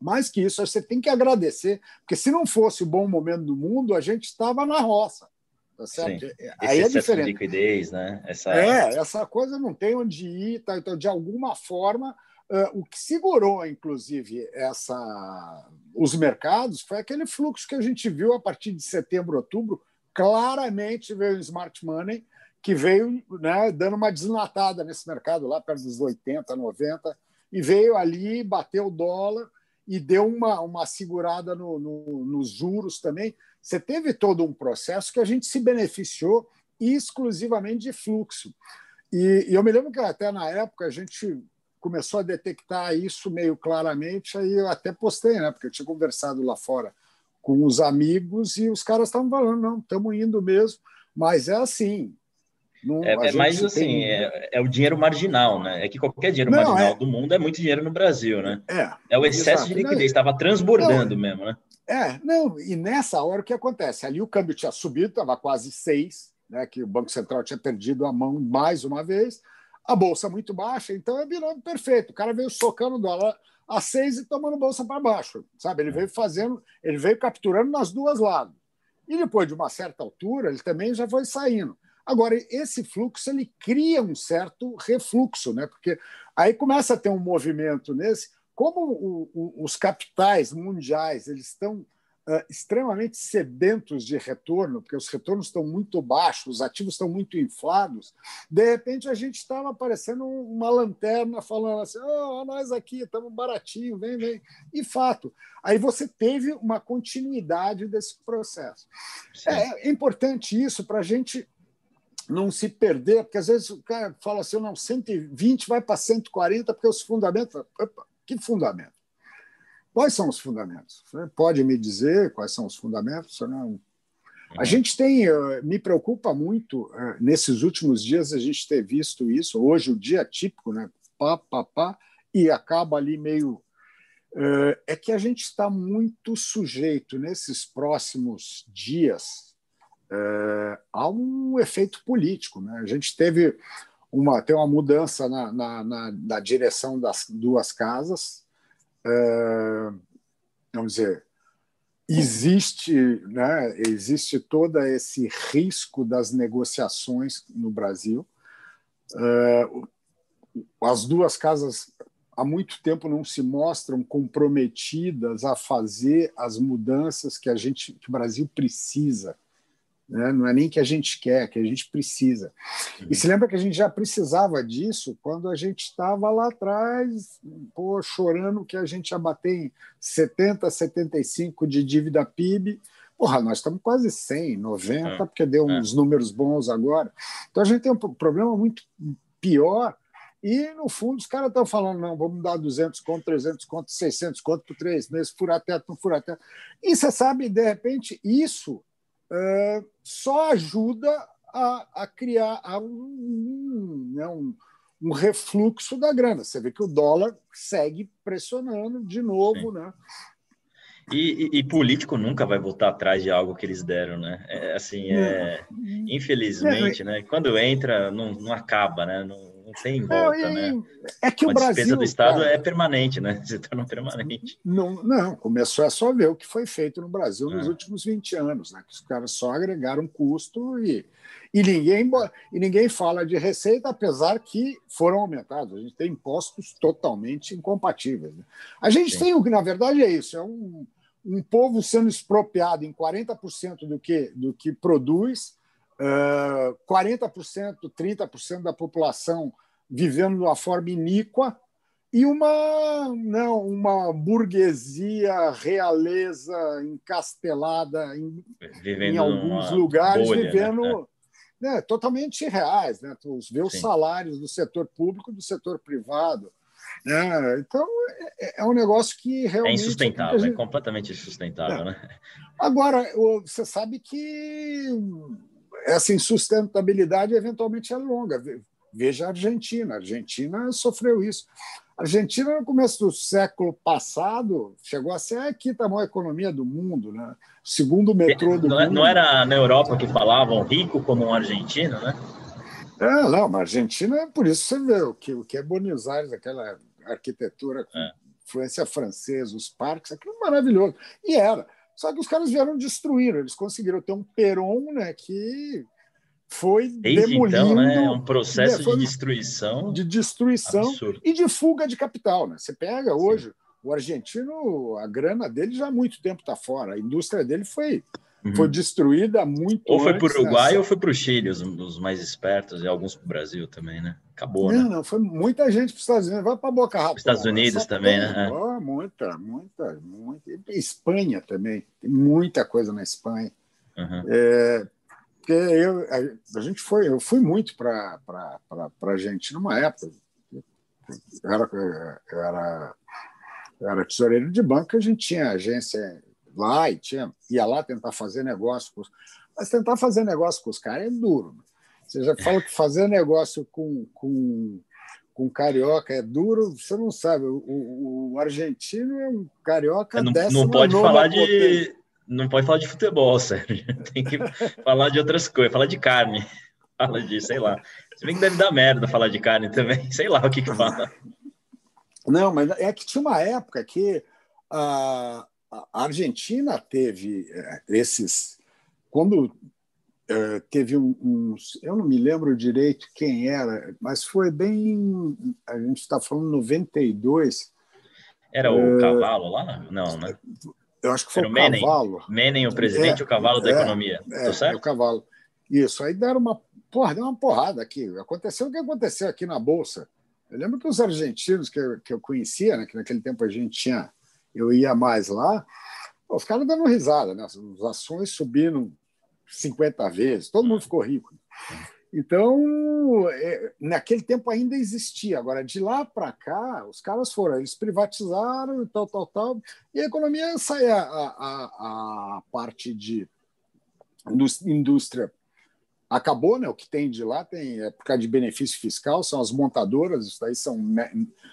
mais que isso, você tem que agradecer, porque se não fosse o bom momento do mundo, a gente estava na roça. Tá certo? Sim.
Aí Esse é diferente. De liquidez, né?
Essa... É, essa coisa não tem onde ir, tá? então, de alguma forma, uh, o que segurou, inclusive, essa... os mercados foi aquele fluxo que a gente viu a partir de setembro, outubro, claramente veio o smart money, que veio né, dando uma desnatada nesse mercado lá perto dos 80, 90, e veio ali, bateu o dólar e deu uma, uma segurada no, no, nos juros também. Você teve todo um processo que a gente se beneficiou exclusivamente de fluxo. E, e eu me lembro que até na época a gente começou a detectar isso meio claramente, aí eu até postei, né? Porque eu tinha conversado lá fora com os amigos e os caras estavam falando, não, estamos indo mesmo, mas é assim,
não, é, é mais assim, tem... é, é, o dinheiro marginal, né? É que qualquer dinheiro não, marginal é... do mundo é muito dinheiro no Brasil, né? É, é o excesso exato. de liquidez, estava transbordando não, mesmo, né?
É, não, e nessa hora o que acontece? Ali o câmbio tinha subido, estava quase seis, né? Que o Banco Central tinha perdido a mão mais uma vez, a bolsa muito baixa, então é virou perfeito. O cara veio socando o dólar a seis e tomando bolsa para baixo, sabe? Ele veio fazendo, ele veio capturando nas duas lados. E depois de uma certa altura, ele também já foi saindo. Agora, esse fluxo ele cria um certo refluxo, né? porque aí começa a ter um movimento nesse. Como o, o, os capitais mundiais eles estão uh, extremamente sedentos de retorno, porque os retornos estão muito baixos, os ativos estão muito inflados, de repente a gente estava aparecendo uma lanterna falando assim: oh, nós aqui estamos baratinho, vem, vem. E fato. Aí você teve uma continuidade desse processo. É, é importante isso para a gente não se perder, porque às vezes o cara fala assim, não, 120 vai para 140, porque os fundamentos. Opa, que fundamento? Quais são os fundamentos? Você pode me dizer quais são os fundamentos? Não? A uhum. gente tem, eh, me preocupa muito, eh, nesses últimos dias a gente ter visto isso, hoje o dia típico, né? Pá, pá, pá, e acaba ali meio. Eh, é que a gente está muito sujeito nesses próximos dias é, há um efeito político. Né? A gente teve uma, tem uma mudança na, na, na, na direção das duas casas. É, vamos dizer, existe, né, existe todo esse risco das negociações no Brasil. Uh, as duas casas há muito tempo não se mostram comprometidas a fazer as mudanças que a gente, que o Brasil precisa. Né? Não é nem que a gente quer, que a gente precisa. Uhum. E se lembra que a gente já precisava disso quando a gente estava lá atrás, pô, chorando que a gente ia bater em 70, 75 de dívida PIB. Porra, nós estamos quase 100, 90, é. porque deu uns é. números bons agora. Então a gente tem um problema muito pior e, no fundo, os caras estão falando, não, vamos dar 200 conto, 300 conto, 600 conto por três meses, furar teto, não furar teto. E você sabe, de repente, isso é, só ajuda a, a criar a um, né, um, um, refluxo da grana. Você vê que o dólar segue pressionando de novo, Sim. né?
E, e, e, político nunca vai voltar atrás de algo que eles deram, né? É, assim, é, infelizmente, né? Quando entra, não, não acaba, né? Não, não tem volta, não, né?
É que o Brasil. A despesa
do Estado cara, é permanente, né? Se torna permanente.
Não, não, começou a só ver o que foi feito no Brasil nos é. últimos 20 anos, né? Que os caras só agregaram custo e, e, ninguém, e ninguém fala de receita, apesar que foram aumentados. A gente tem impostos totalmente incompatíveis. Né? A gente Sim. tem o que, na verdade, é isso: é um, um povo sendo expropriado em 40% do que, do que produz 40%, 30% da população vivendo de uma forma iníqua e uma não uma burguesia realeza encastelada em, em alguns lugares bolha, né? vivendo né? Né, totalmente irreais né os ver os Sim. salários do setor público do setor privado né? então é, é um negócio que realmente
é insustentável gente... é completamente insustentável é. né
agora você sabe que essa insustentabilidade eventualmente é longa. Veja a Argentina. A Argentina sofreu isso. A Argentina, no começo do século passado, chegou a ser a quinta maior economia do mundo, né? O segundo metrô do
não,
é, mundo.
Não era na Europa que falavam rico como um argentino, né?
É, não, mas a Argentina, por isso você vê o que, o que é Buenos Aires, aquela arquitetura com é. influência francesa, os parques, aquilo é maravilhoso. E era. Só que os caras vieram destruir, eles conseguiram ter um Peron né, que foi Desde demolindo. Então,
né, é um processo de destruição.
De destruição absurdo. e de fuga de capital. Né? Você pega Sim. hoje, o argentino, a grana dele já há muito tempo está fora, a indústria dele foi Uhum. Foi destruída muito
Ou foi para o Uruguai nessa... ou foi para o Chile, os, os, mais espertos, e alguns para o Brasil também, né? Acabou,
não,
né?
Não, foi muita gente para os Estados Unidos. Vai para Boca Raton.
Estados Unidos também, né?
Oh, muita, muita, muita. Espanha também. Tem muita coisa na Espanha. Uhum. É, porque eu, a, a, gente foi, eu fui muito para a gente numa época. Eu era, eu era, eu era tesoureiro de banco, a gente tinha agência lá e tinha, ia lá tentar fazer negócio com os, mas tentar fazer negócio com os caras é duro. Você já fala que fazer negócio com, com, com carioca é duro, você não sabe. O, o argentino é um carioca
não, não pode falar de não pode falar de futebol, Sérgio. Tem que falar de outras coisas, falar de carne. Fala de, sei lá. Se bem que deve dar merda falar de carne também, sei lá o que que fala.
Não, mas é que tinha uma época que a, a Argentina teve é, esses. Quando é, teve uns. Eu não me lembro direito quem era, mas foi bem. A gente está falando 92.
Era o é, Cavalo lá? Não, né?
Eu acho que foi era o Menem, Cavalo.
Menem, o presidente, é, o Cavalo da
é,
economia. É, certo?
o Cavalo. Isso, aí deram uma, porra, deu uma porrada aqui. Aconteceu o que aconteceu aqui na Bolsa. Eu lembro que os argentinos que eu, que eu conhecia, né, que naquele tempo a gente tinha eu ia mais lá, os caras dando risada, né? as ações subindo 50 vezes, todo mundo ficou rico. Então, é, naquele tempo ainda existia. Agora, de lá para cá, os caras foram, eles privatizaram e tal, tal, tal, e a economia sai a, a, a parte de indústria acabou, né? O que tem de lá tem é por causa de benefício fiscal, são as montadoras, isso daí são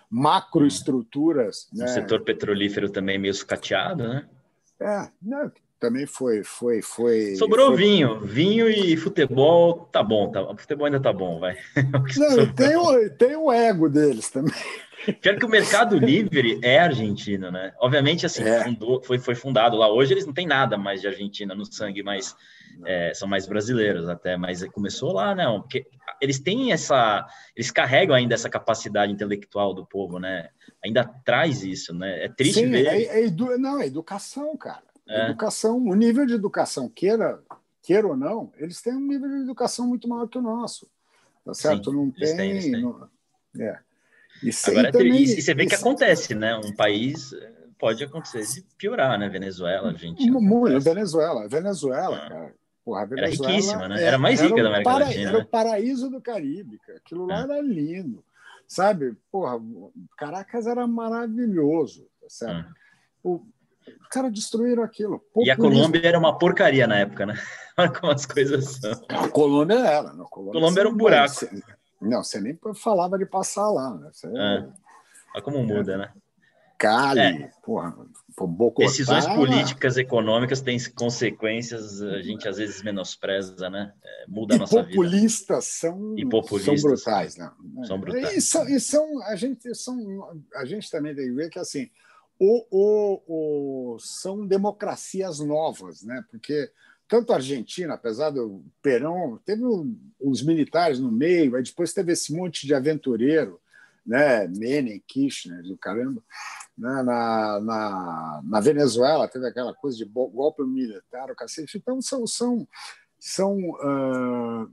macroestruturas.
Né? O setor petrolífero também meio sucateado, né?
É, né? Também foi, foi, foi.
Sobrou
foi...
vinho, vinho e futebol, tá bom, tá, o futebol ainda tá bom, vai.
Não, tem o, tem o ego deles também.
Pior que o Mercado Livre é argentino, né? Obviamente, assim, é. fundou, foi, foi fundado lá. Hoje eles não têm nada mais de Argentina no sangue, mas é, são mais brasileiros até. Mas começou lá, né? Porque eles têm essa. Eles carregam ainda essa capacidade intelectual do povo, né? Ainda traz isso, né? É triste Sim, ver.
É, é edu... Não, é educação, cara. É. Educação, o nível de educação, queira, queira ou não, eles têm um nível de educação muito maior que o nosso. Tá certo? Sim, não tem. Têm, têm. Não... É.
E, Agora, também, e você vê que acontece, né? Um país eh, pode acontecer de piorar, né? Venezuela, Argentina.
Muito, Venezuela. Venezuela, ah. cara. Porra,
era riquíssima, né? Era mais rica era da América para, Latina.
Era
né?
o paraíso do Caribe, cara. Aquilo lá ah. era lindo. Sabe? Porra, Caracas era maravilhoso, tá certo? Ah. O, os caras destruíram aquilo.
Populismo. E a Colômbia era uma porcaria na época, né? Olha como as coisas são.
A Colômbia era. A Colômbia,
Colômbia era um buraco.
Não, você nem falava de passar lá. Né? Você... É.
Olha como muda, né?
Cali, é. porra, Bogotá,
Decisões políticas, econômicas têm consequências, a gente às vezes menospreza, né? É, muda
e
a nossa
populistas vida. São, e populistas são brutais, né?
São brutais.
E são, e são, a, gente, são, a gente também tem que ver que assim, o, o, o, são democracias novas, né? Porque tanto a Argentina, apesar do Perón, teve os militares no meio, aí depois teve esse monte de aventureiro, né? Menem, Kirchner, do caramba. Né? Na, na, na Venezuela teve aquela coisa de golpe militar, o cacete. Então são são são uh,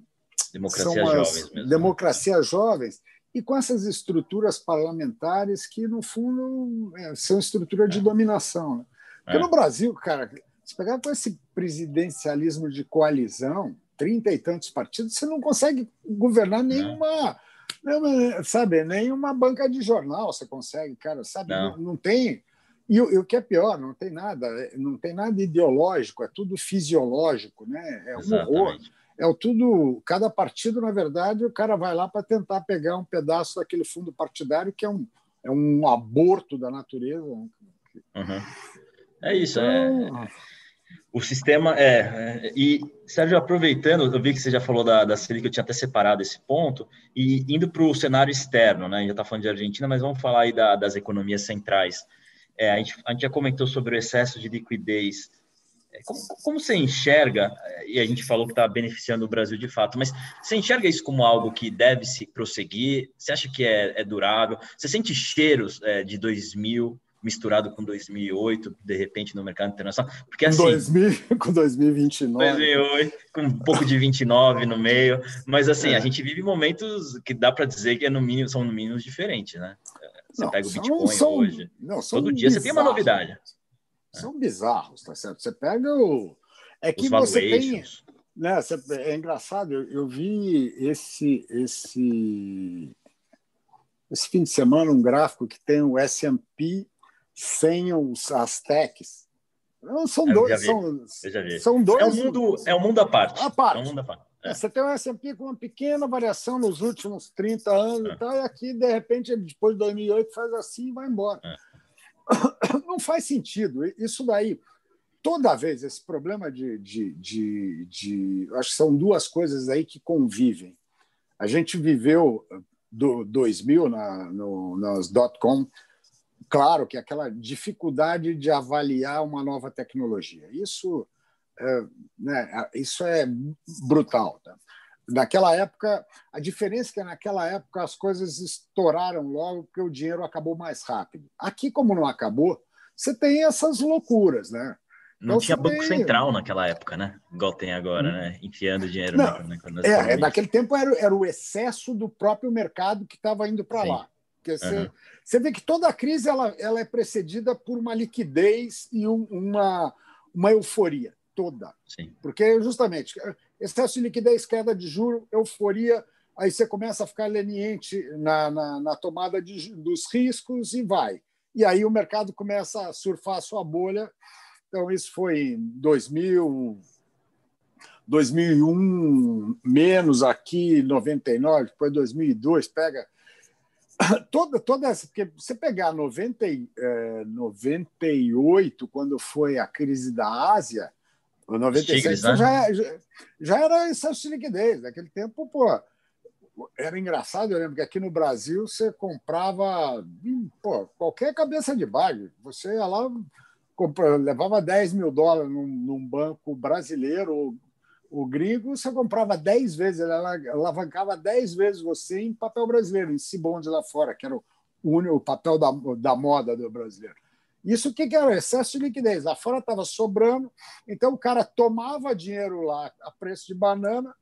democracias jovens mesmo. Né?
democracias jovens e com essas estruturas parlamentares que no fundo é, são estrutura de é. dominação. Né? Porque é. no Brasil, cara, se pegar com esse presidencialismo de coalizão, trinta e tantos partidos, você não consegue governar nenhuma, não. sabe, nenhuma banca de jornal você consegue, cara, sabe? Não, não tem. E, e, o que é pior, não tem nada, não tem nada ideológico, é tudo fisiológico, né? É um Exatamente. horror. É tudo. Cada partido, na verdade, o cara vai lá para tentar pegar um pedaço daquele fundo partidário que é um, é um aborto da natureza.
Uhum. É isso, então, é o sistema é, é, E, Sérgio, aproveitando, eu vi que você já falou da, da Selic, eu tinha até separado esse ponto, e indo para o cenário externo, né? A gente já está falando de Argentina, mas vamos falar aí da, das economias centrais. É, a, gente, a gente já comentou sobre o excesso de liquidez. Como, como você enxerga, e a gente falou que está beneficiando o Brasil de fato, mas você enxerga isso como algo que deve se prosseguir? Você acha que é, é durável? Você sente cheiros é, de 2000? misturado com 2008, de repente, no mercado internacional. Porque assim.
2000, com 2029.
2008, com um pouco de 29 no meio. Mas assim, é. a gente vive momentos que dá para dizer que é no mínimo, são no mínimo diferentes, né? Você não, pega o Bitcoin são, hoje. Não, Todo dia bizarros. você tem uma novidade.
São bizarros, tá certo? Você pega o. É que Os você tem. Né, é engraçado, eu, eu vi esse, esse, esse fim de semana um gráfico que tem o S&P sem os, as techs. São dois. São, são dois.
É um mundo, é um mundo à parte.
À parte. É um mundo à parte. É. Você tem o S&P com uma pequena variação nos últimos 30 anos é. e tal, e aqui, de repente, depois de 2008, faz assim e vai embora. É. Não faz sentido. Isso daí, toda vez, esse problema de, de, de, de... Acho que são duas coisas aí que convivem. A gente viveu do 2000 na, no, nas dot-com, claro que aquela dificuldade de avaliar uma nova tecnologia. Isso é, né, isso é brutal. Tá? Naquela época, a diferença é que naquela época as coisas estouraram logo porque o dinheiro acabou mais rápido. Aqui, como não acabou, você tem essas loucuras, né?
Não então, tinha banco tem... central naquela época, né? Igual tem agora, né? Enfiando dinheiro
não, na, na, é, naquele tempo era, era o excesso do próprio mercado que estava indo para lá. Porque você, uhum. você vê que toda a crise ela, ela é precedida por uma liquidez e um, uma, uma euforia toda.
Sim.
Porque, justamente, excesso de liquidez, queda de juro, euforia, aí você começa a ficar leniente na, na, na tomada de, dos riscos e vai. E aí o mercado começa a surfar a sua bolha. Então, isso foi em 2000, 2001, menos aqui, 99, depois 2002, pega toda, toda essa, porque você pegar 90, eh, 98, quando foi a crise da Ásia, O 97 Tigres, né? já, já, já, era excesso de liquidez. Naquele tempo, pô, era engraçado, eu lembro que aqui no Brasil você comprava pô, qualquer cabeça de bag. Você ia lá, compra, levava 10 mil dólares num, num banco brasileiro o gringo, você comprava 10 vezes, ele alavancava 10 vezes você em papel brasileiro, em Cibonde lá fora, que era o, único, o papel da, da moda do brasileiro. Isso o que, que era? Excesso de liquidez. Lá fora estava sobrando, então o cara tomava dinheiro lá a preço de banana,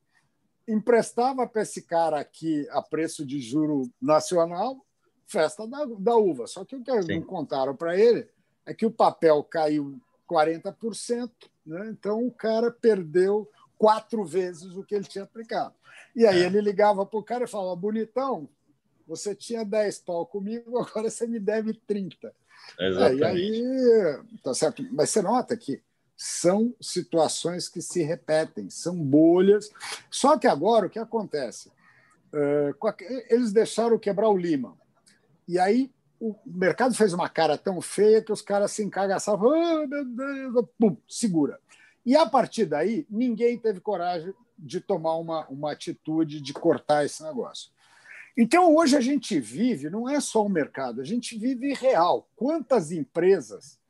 emprestava para esse cara aqui a preço de juro nacional, festa da, da uva. Só que o que Sim. não contaram para ele é que o papel caiu 40%, né? então o cara perdeu quatro vezes o que ele tinha aplicado. E aí é. ele ligava para o cara e falava: bonitão, você tinha 10 pau comigo, agora você me deve 30. Exatamente. É, e aí, tá certo. Mas você nota que são situações que se repetem, são bolhas. Só que agora o que acontece? eles deixaram quebrar o Lima. E aí o mercado fez uma cara tão feia que os caras se encagaçavam. Oh, meu Deus, pum, segura. E a partir daí, ninguém teve coragem de tomar uma, uma atitude de cortar esse negócio. Então, hoje a gente vive, não é só o mercado, a gente vive real. Quantas empresas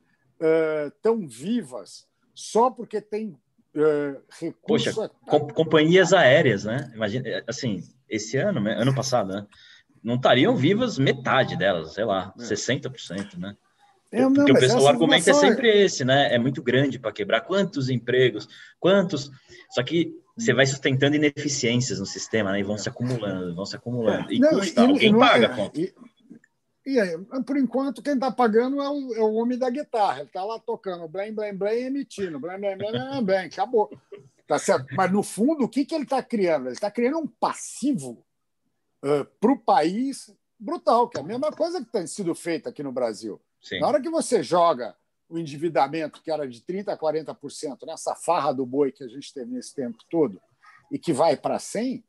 estão uh, vivas só porque tem uh, recursos.
Poxa, com, companhias aéreas, né? Imagina, assim, esse ano, né, ano passado, né? Não estariam vivas metade delas, sei lá, é. 60%, né? É, não, Porque o pessoal o argumento é sempre esse, né? É muito grande para quebrar. Quantos empregos? Quantos? Só que você vai sustentando ineficiências no sistema, né? E vão se acumulando, vão se acumulando. E não, custa, e, alguém e paga é, a conta. E,
e aí, por enquanto, quem está pagando é o, é o, homem da guitarra. Ele está lá tocando blém, blém, blém, emitindo. Blém, blém, blém, blém, blém, acabou. Tá certo? Mas, no fundo, o que, que ele está criando? Ele está criando um passivo uh, para o país brutal, que é a mesma coisa que tem sido feita aqui no Brasil. Sim. Na hora que você joga o endividamento, que era de 30% a 40%, nessa farra do boi que a gente teve nesse tempo todo, e que vai para 100%,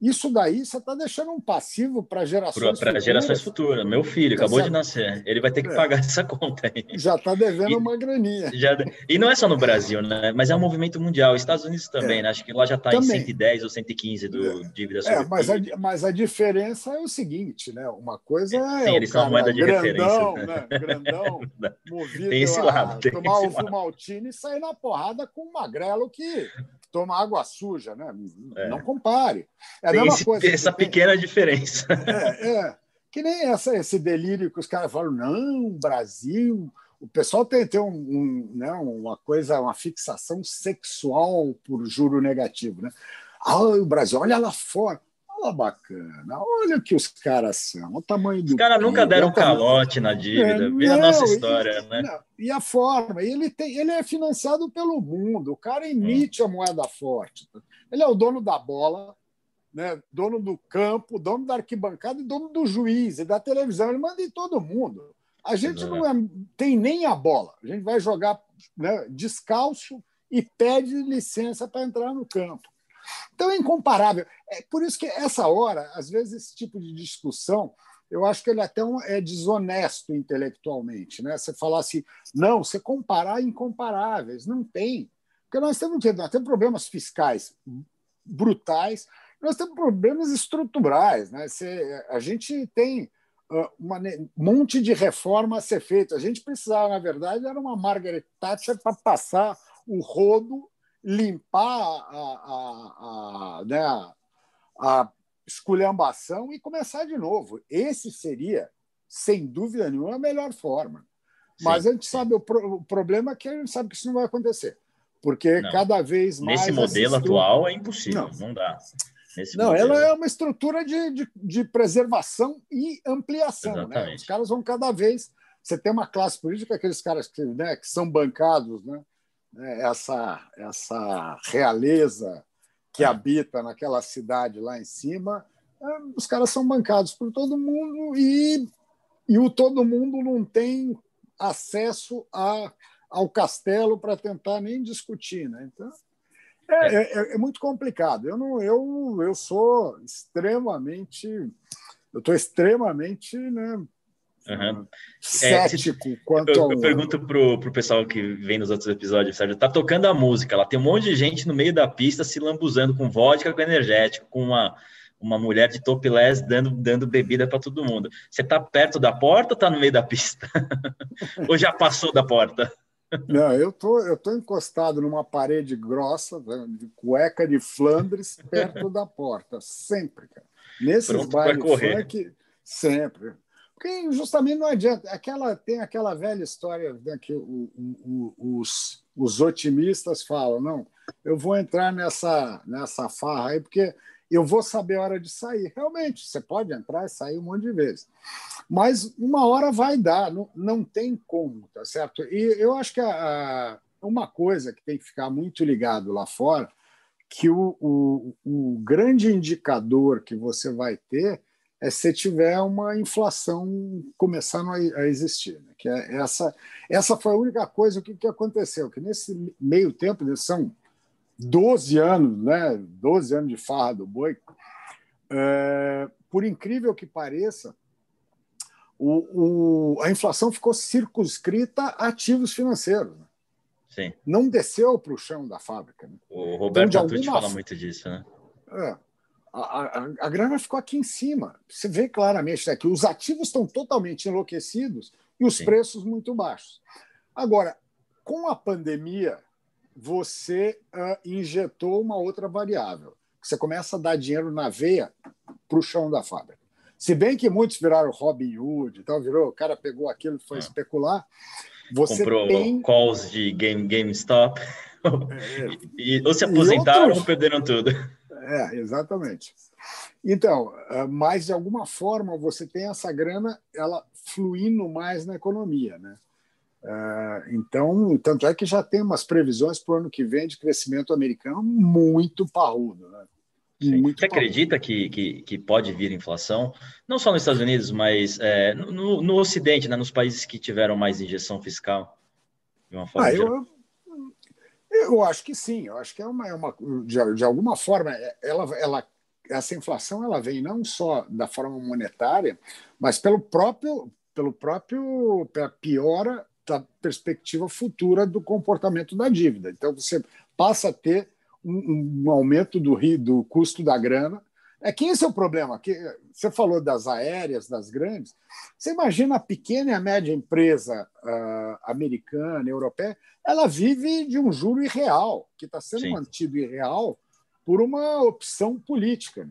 isso daí você está deixando um passivo para gerações
Para gerações futuras. Meu filho acabou de nascer. Ele vai ter que é. pagar essa conta aí.
Já está devendo e, uma graninha.
Já, e não é só no Brasil, né? Mas é um movimento mundial. Estados Unidos também, é. né? Acho que lá já está em 110 ou 115 do é. dívida
sobre é, mas, a, mas a diferença é o seguinte, né? Uma coisa é.
Sim, eles são moeda de grandão, referência.
Né? Grandão, movido tem esse lado, tem tomar esse o Fumaltini e sair na porrada com um magrelo que toma água suja, né? É. Não compare. É a
Tem mesma esse, coisa. Essa pequena tem... diferença.
É, é, que nem essa, esse delírio que os caras falam, não, Brasil. O pessoal tem, tem um, um, né, uma coisa, uma fixação sexual por juro negativo, né? Ah, o Brasil, olha lá fora. Olha bacana, olha o que os caras são, o tamanho do.
Os caras nunca deram calote na dívida, é, vê a nossa história, e, né? Não,
e a forma, ele, tem, ele é financiado pelo mundo, o cara emite hum. a moeda forte. Ele é o dono da bola, né, dono do campo, dono da arquibancada e dono do juiz e da televisão. Ele manda em todo mundo. A gente não é, tem nem a bola. A gente vai jogar né, descalço e pede licença para entrar no campo. Então é incomparável. É por isso que essa hora, às vezes, esse tipo de discussão, eu acho que ele até é desonesto intelectualmente. Né? Você falar assim, não, você comparar incomparáveis. Não tem. Porque nós temos, nós temos problemas fiscais brutais, nós temos problemas estruturais. Né? Você, a gente tem um monte de reforma a ser feita. A gente precisava, na verdade, era uma Margaret Thatcher para passar o rodo limpar a, a, a, né, a esculhambação e começar de novo. Esse seria, sem dúvida nenhuma, a melhor forma. Mas Sim. a gente sabe, o, pro, o, problema é que a gente sabe que isso não vai acontecer. Porque não. cada vez mais.
Nesse modelo atual é impossível, não, não dá.
Nesse não, modelo... ela é uma estrutura de, de, de preservação e ampliação. Né? Os caras vão cada vez. Você tem uma classe política, aqueles caras que, né, que são bancados, né? Né, essa, essa realeza que é. habita naquela cidade lá em cima, é, os caras são bancados por todo mundo e, e o todo mundo não tem acesso a, ao castelo para tentar nem discutir. Né? Então, é, é, é, é, muito complicado. Eu, não, eu, eu sou extremamente. Eu estou extremamente né,
Uhum.
Cético
é,
quanto
eu, eu pergunto pro, pro pessoal que vem nos outros episódios, Sérgio, tá tocando a música, lá tem um monte de gente no meio da pista se lambuzando com vodka, com energético, com uma, uma mulher de topless dando, dando bebida para todo mundo. Você tá perto da porta ou tá no meio da pista? ou já passou da porta?
Não, eu tô, eu tô encostado numa parede grossa, né, de cueca de Flandres, perto da porta, sempre, cara. Nesses bailes funk, sempre. Porque justamente não adianta. Aquela, tem aquela velha história né, que o, o, os, os otimistas falam: não, eu vou entrar nessa, nessa farra aí, porque eu vou saber a hora de sair. Realmente, você pode entrar e sair um monte de vezes. Mas uma hora vai dar, não, não tem como, tá certo? E eu acho que a, a, uma coisa que tem que ficar muito ligado lá fora, que o, o, o grande indicador que você vai ter é se tiver uma inflação começando a, a existir. Né? Que é essa, essa foi a única coisa que, que aconteceu, que nesse meio tempo, são 12 anos, né? 12 anos de farra do boi, é, por incrível que pareça, o, o, a inflação ficou circunscrita a ativos financeiros. Né?
Sim.
Não desceu para o chão da fábrica. Né?
O Roberto então, Atucci fala muito disso, né?
É, a, a, a, grana ficou aqui em cima. Você vê claramente né, que os ativos estão totalmente enlouquecidos e os Sim. preços muito baixos. Agora, com a pandemia, você uh, injetou uma outra variável. Você começa a dar dinheiro na veia para o chão da fábrica. Se bem que muitos viraram Robin Hood, então virou, o cara pegou aquilo e foi é. especular. Você
Comprou
tem...
calls de game, GameStop. É, e, ou se aposentaram outros... ou perderam tudo.
É, exatamente. Então, ah, mas de alguma forma você tem essa grana ela fluindo mais na economia, né? Ah, então, tanto é que já tem umas previsões para o ano que vem de crescimento americano muito parrudo. Né?
Muito Você acredita que, que, que, pode vir inflação, não só nos Estados Unidos, mas é, no, no Ocidente, né, nos países que tiveram mais injeção fiscal?
De uma forma ah, eu, eu acho que sim, eu acho que é uma, é uma de, de alguma forma, é, ela, ela, essa inflação ela vem não só da forma monetária, mas pelo próprio, pelo próprio pela piora da perspectiva futura do comportamento da dívida. Então, você passa a ter um, um aumento do, do custo da grana. É que esse é o problema. Que você falou das aéreas, das grandes. Você imagina a pequena e a média empresa uh, americana, europeia, ela vive de um juro irreal, que está sendo Sim. mantido irreal por uma opção política.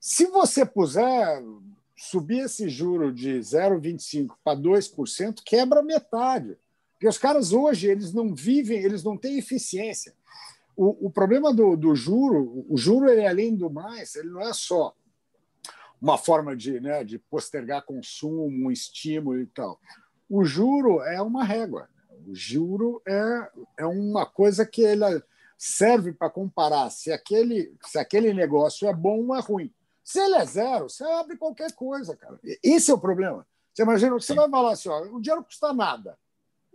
Se você puser subir esse juro de 0,25 para 2%, quebra metade. Porque os caras hoje eles não vivem, eles não têm eficiência. O, o problema do, do juro, o juro, ele, além do mais, ele não é só uma forma de, né, de postergar consumo, um estímulo e tal. O juro é uma régua. O juro é, é uma coisa que ele serve para comparar se aquele, se aquele negócio é bom ou é ruim. Se ele é zero, você abre qualquer coisa, cara. Esse é o problema. Você imagina que você vai falar assim: ó, o dinheiro custa nada.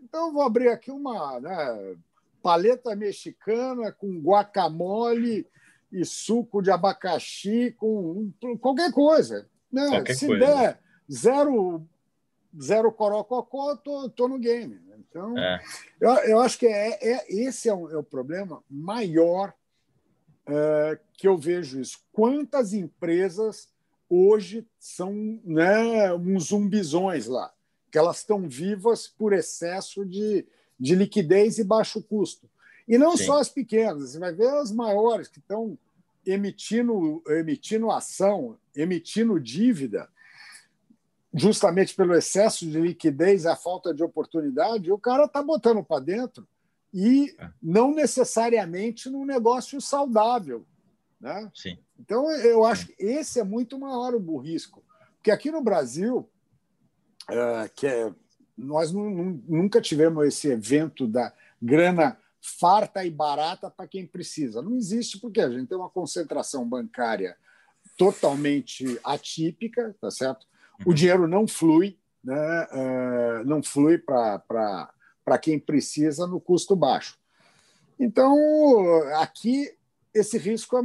Então eu vou abrir aqui uma né, paleta mexicana com guacamole e suco de abacaxi, com qualquer coisa. Né? Qualquer Se coisa. der zero, zero corococó, tô, tô no game. Então, é. eu, eu acho que é, é esse é o, é o problema maior é, que eu vejo isso. Quantas empresas hoje são né, uns zumbizões lá, que elas estão vivas por excesso de, de liquidez e baixo custo. E não Sim. só as pequenas, você vai ver as maiores que estão emitindo, emitindo ação, emitindo dívida, justamente pelo excesso de liquidez a falta de oportunidade, o cara está botando para dentro e é. não necessariamente num negócio saudável. Né?
Sim.
Então, eu acho que esse é muito maior o burrisco. Porque aqui no Brasil, é, que é, nós nunca tivemos esse evento da grana farta e barata para quem precisa. Não existe porque a gente tem uma concentração bancária totalmente atípica, tá certo? O uhum. dinheiro não flui, né? Uh, não flui para para quem precisa no custo baixo. Então, aqui, esse risco é,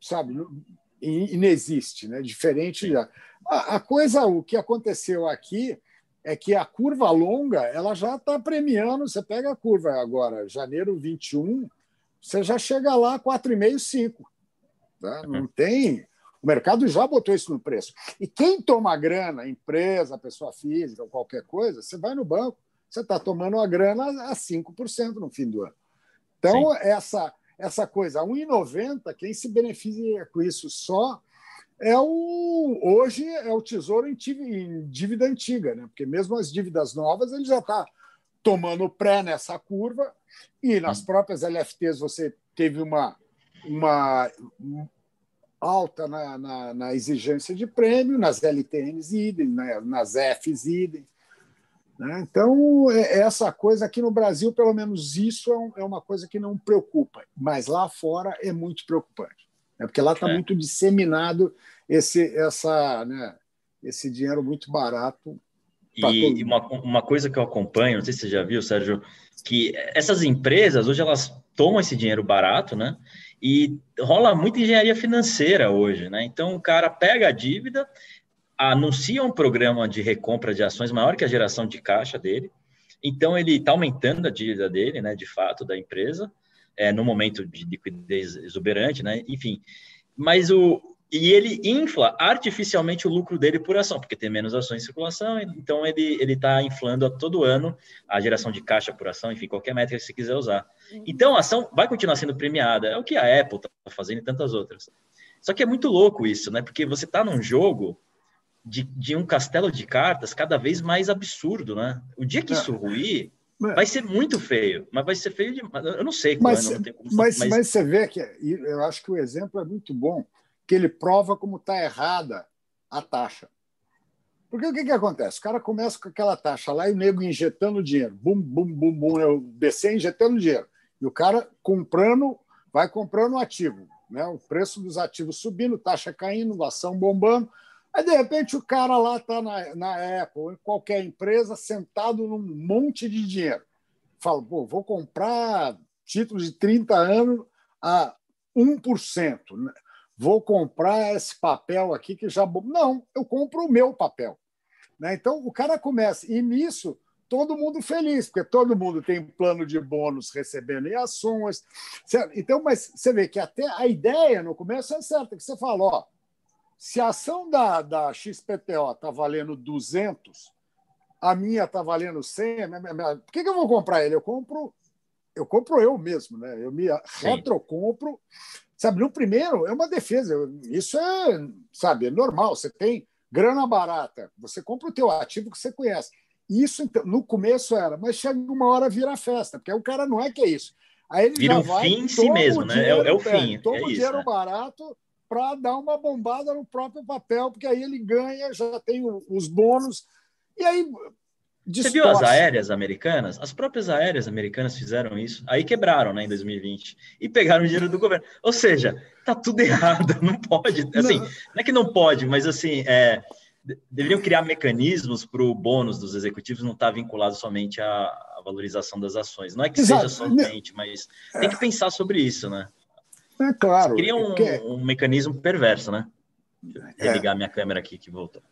sabe, inexiste, né? diferente. Da... A, a coisa, o que aconteceu aqui é que a curva longa ela já está premiando. Você pega a curva agora, janeiro 21, você já chega lá 4,5, 5. Tá? Não uhum. tem. O mercado já botou isso no preço. E quem toma grana, empresa, pessoa física ou qualquer coisa, você vai no banco, você está tomando a grana a 5% no fim do ano. Então, essa essa coisa, 1,90, quem se beneficia com isso só é o hoje é o tesouro em dívida antiga, né? Porque mesmo as dívidas novas ele já está tomando pré nessa curva e nas próprias LFTs você teve uma uma alta na, na, na exigência de prêmio, nas LTNs idem, né? nas Fs idem. Né? Então, é, é essa coisa aqui no Brasil, pelo menos isso é, é uma coisa que não preocupa, mas lá fora é muito preocupante, né? porque lá está é. muito disseminado esse, essa, né? esse dinheiro muito barato.
E uma, uma coisa que eu acompanho, não sei se você já viu, Sérgio, que essas empresas hoje elas tomam esse dinheiro barato, né? E rola muita engenharia financeira hoje, né? Então o cara pega a dívida anuncia um programa de recompra de ações maior que a geração de caixa dele. Então, ele está aumentando a dívida dele, né, de fato, da empresa, é, no momento de liquidez exuberante, né, enfim. Mas o. E ele infla artificialmente o lucro dele por ação, porque tem menos ações em circulação, então ele está inflando a todo ano a geração de caixa por ação, enfim, qualquer métrica que você quiser usar. Uhum. Então, a ação vai continuar sendo premiada, é o que a Apple está fazendo e tantas outras. Só que é muito louco isso, né? Porque você está num jogo de, de um castelo de cartas cada vez mais absurdo, né? O dia que isso ruir. Vai ser muito feio, mas vai ser feio de. Eu não sei
mas, quando, não mas, mas... mas você vê que eu acho que o exemplo é muito bom, que ele prova como está errada a taxa. Porque o que, que acontece? O cara começa com aquela taxa lá e o nego injetando dinheiro, bum, bum, bum, bum, né? o BC injetando dinheiro. E o cara comprando, vai comprando o ativo. Né? O preço dos ativos subindo, taxa caindo, ação bombando. Aí, de repente, o cara lá está na, na Apple, em qualquer empresa, sentado num monte de dinheiro. Fala, pô, vou comprar títulos de 30 anos a 1%. Né? Vou comprar esse papel aqui que já. Não, eu compro o meu papel. Né? Então, o cara começa, e nisso, todo mundo feliz, porque todo mundo tem plano de bônus recebendo em ações. Então, mas você vê que até a ideia no começo é certa, que você fala, ó, se a ação da, da XPTO está valendo 200, a minha está valendo 100, por que, que eu vou comprar ele? Eu compro eu compro eu mesmo, né? Eu me retrocompro. Sabe, no primeiro é uma defesa. Isso é, sabe, é normal. Você tem grana barata, você compra o teu ativo que você conhece. Isso então, no começo era, mas chega uma hora vira festa, porque o cara não é que é isso. Aí ele
vira
um
vai, fim em si mesmo, né? é, é, o fim.
Toma
é
o dinheiro né? barato para dar uma bombada no próprio papel, porque aí ele ganha, já tem os bônus, e aí.
Distorce. Você viu as aéreas americanas? As próprias aéreas americanas fizeram isso, aí quebraram né, em 2020 e pegaram o dinheiro do governo. Ou seja, tá tudo errado, não pode. Assim, não, não é que não pode, mas assim, é, deveriam criar mecanismos para o bônus dos executivos não estar tá vinculado somente à, valorização das ações. Não é que Exato. seja somente, mas tem que pensar sobre isso, né?
É claro.
Cria um, porque... um mecanismo perverso, né? É. Religar minha câmera aqui que voltou.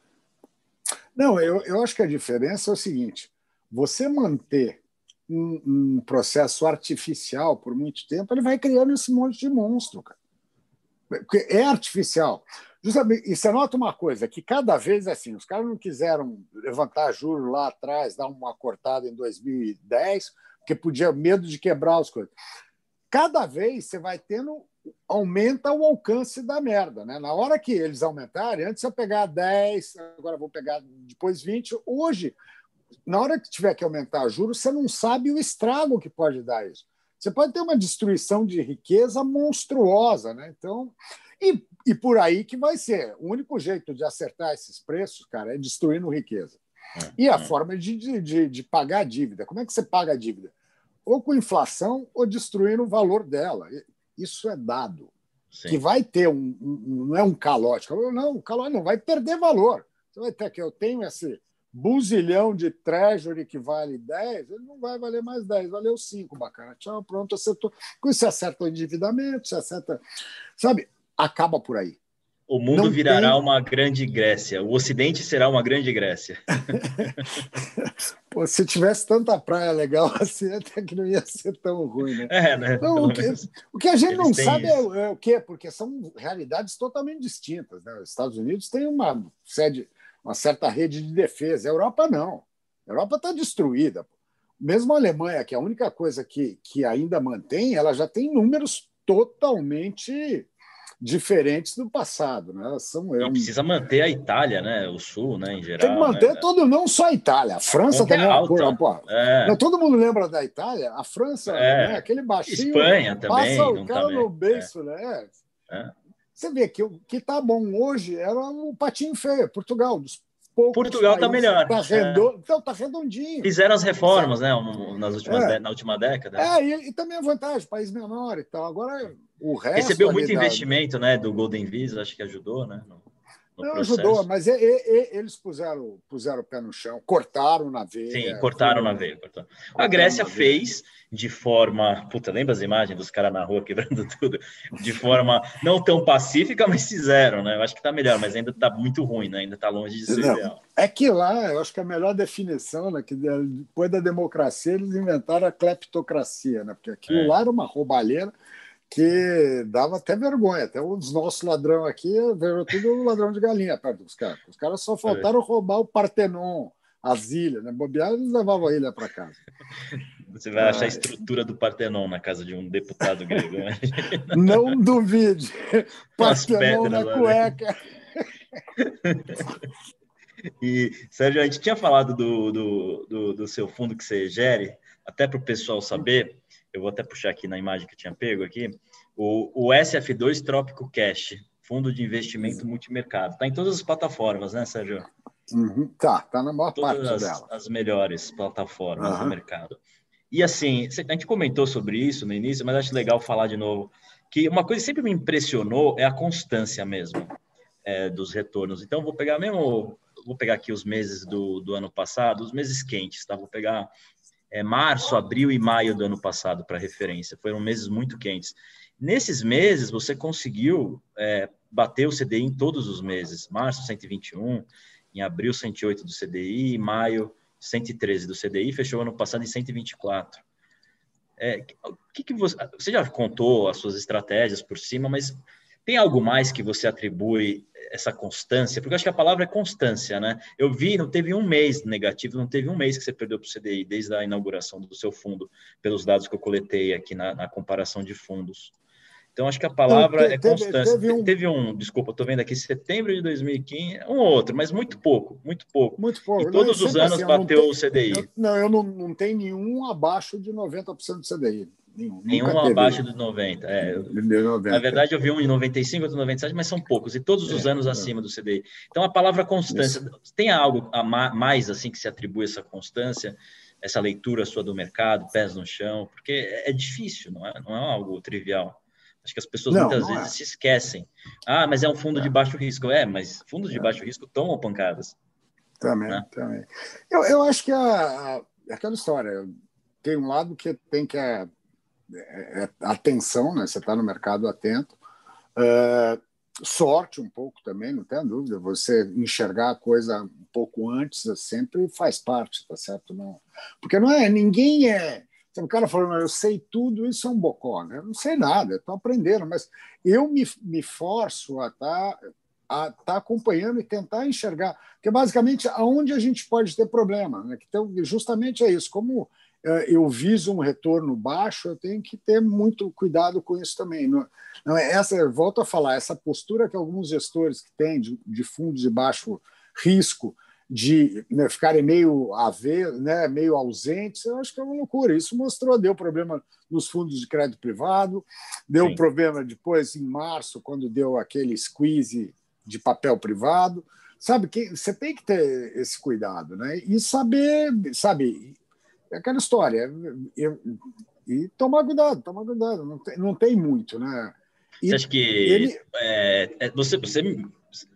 Não, eu, eu acho que a diferença é o seguinte: você manter um, um, processo artificial por muito tempo, ele vai criando esse monte de monstro, cara. Porque é artificial. Justamente, e você nota uma coisa, que cada vez é assim, os caras não quiseram levantar juros lá atrás, dar uma cortada em 2010, porque podia medo de quebrar as coisas. Cada vez você vai tendo aumenta o alcance da merda. Né? Na hora que eles aumentarem, antes eu pegar 10, agora vou pegar depois 20, hoje, na hora que tiver que aumentar juros, você não sabe o estrago que pode dar isso. Você pode ter uma destruição de riqueza monstruosa. Né? Então, e, e por aí que vai ser. O único jeito de acertar esses preços, cara, é destruindo riqueza. É, e a é. forma de, de, de pagar a dívida. Como é que você paga a dívida? Ou com inflação ou destruindo o valor dela. Isso é dado. Sim. Que vai ter um, um, Não é um calote. Não, o calote não vai perder valor. Você vai ter que eu tenho esse buzilhão de treasury que vale 10, ele não vai valer mais 10, valeu 5, bacana. Tchau, pronto, acertou. Com isso, você acerta o endividamento, você acerta. Sabe, acaba por aí.
O mundo não virará tem... uma grande Grécia. O Ocidente será uma grande Grécia.
Pô, se tivesse tanta praia legal assim, até que não ia ser tão ruim, né? É, né? Então, o, que, o, que, a gente não sabe é, é, o quê? Porque são realidades totalmente distintas. Né? Os Estados Unidos têm uma sede, uma certa rede de defesa. A Europa não. A Europa está destruída. Mesmo a Alemanha, que é a única coisa que, que ainda mantém, ela já tem números totalmente diferentes do passado, né?
São, é um... precisa manter a Itália, né? O Sul, né? Em geral.
Tem que manter né? todo, não só a Itália. A França também é pô. É. Não, todo mundo lembra da Itália. A França, é. né? aquele baixinho.
Espanha também.
Passa o cara no beiço, é. né? É. Você vê que o que tá bom hoje era o patinho feio, Portugal, dos
Portugal está melhor.
Tá redondo, é. Então, tá redondinho.
Fizeram as reformas, né? Nas últimas é. na última década.
É, e, e, também a vantagem, país menor e tal. Agora, resto.
Recebeu muito investimento, né? Do Golden Visa, acho que ajudou, né? No
no não processo. ajudou, mas e, e, eles puseram, puseram o pé no chão, cortaram na veia.
Sim, cortaram na veia. Cortaram. A Grécia fez de forma. Puta, lembra as imagens dos caras na rua quebrando tudo? De forma não tão pacífica, mas fizeram, né? Eu acho que está melhor, mas ainda está muito ruim, né? Ainda está longe de ser não, ideal.
É que lá, eu acho que a melhor definição, né? Que depois da democracia, eles inventaram a cleptocracia, né? Porque aquilo é. lá era uma roubalheira que dava até vergonha. Até os nossos ladrão aqui veio tudo ladrão de galinha perto dos caras. Os caras só faltaram é. roubar o Partenon, as ilhas, né? Bobear, eles levavam a ilha para casa.
Você vai achar a estrutura do Partenon na casa de um deputado grego. Né?
Não duvide. Partenon na cueca.
E, Sérgio, a gente tinha falado do, do, do, do seu fundo que você gere, até para o pessoal saber eu vou até puxar aqui na imagem que eu tinha pego aqui, o, o SF2 Trópico Cash, fundo de investimento multimercado. Está em todas as plataformas, né, Sérgio?
Uhum, tá, tá na maior todas parte
as,
dela.
As melhores plataformas uhum. do mercado. E assim, a gente comentou sobre isso no início, mas acho legal falar de novo que uma coisa que sempre me impressionou é a constância mesmo é, dos retornos. Então, vou pegar mesmo, vou pegar aqui os meses do, do ano passado, os meses quentes, tá? Vou pegar é, março, abril e maio do ano passado, para referência. Foram meses muito quentes. Nesses meses, você conseguiu é, bater o CDI em todos os meses. Março, 121, em abril, 108 do CDI, em maio, 113 do CDI, fechou ano passado em 124. É, o que, que você, você já contou as suas estratégias por cima, mas tem algo mais que você atribui essa constância? Porque eu acho que a palavra é constância, né? Eu vi, não teve um mês negativo, não teve um mês que você perdeu para o CDI desde a inauguração do seu fundo, pelos dados que eu coletei aqui na, na comparação de fundos. Então, acho que a palavra não, é constância. Teve um... teve um, desculpa, estou vendo aqui, setembro de 2015, um ou outro, mas muito pouco, muito pouco.
Muito pouco.
E todos os anos assim, bateu o CDI.
Eu, não, eu não, não tenho nenhum abaixo de 90% do CDI.
Nenhum, Nenhum abaixo de 90. É, eu, 90. Na verdade, eu vi um em 95, outro em 97, mas são poucos, e todos os é, anos é. acima do CDI. Então, a palavra constância, Isso. tem algo a mais assim que se atribui essa constância, essa leitura sua do mercado, pés no chão, porque é, é difícil, não é, não é algo trivial. Acho que as pessoas não, muitas não vezes é. se esquecem. Ah, mas é um fundo de é. baixo risco. É, mas fundos de baixo risco tomam pancadas.
Também, né? também. Eu, eu acho que a, a, aquela história tem um lado que tem que é, é, atenção, né? Você está no mercado atento. Uh, sorte um pouco também, não tem dúvida. Você enxergar a coisa um pouco antes sempre faz parte, tá certo? Não, porque não é ninguém é. O cara falando, eu sei tudo, isso é um bocó, né? Eu não sei nada, estou aprendendo, mas eu me, me forço a estar tá, a tá acompanhando e tentar enxergar, que é basicamente aonde a gente pode ter problema, né? Então, justamente é isso. Como eu viso um retorno baixo, eu tenho que ter muito cuidado com isso também. Não, não é essa, volto a falar, essa postura que alguns gestores que têm de, de fundos de baixo risco, de né, ficarem meio a ver, né, meio ausentes, eu acho que é uma loucura. Isso mostrou, deu problema nos fundos de crédito privado, deu Sim. problema depois em março, quando deu aquele squeeze de papel privado. Sabe, que você tem que ter esse cuidado, né? E saber, sabe, é aquela história. Eu, e tomar cuidado, tomar cuidado. Não tem, não tem muito, né?
E você acha que ele... é, é, você, você,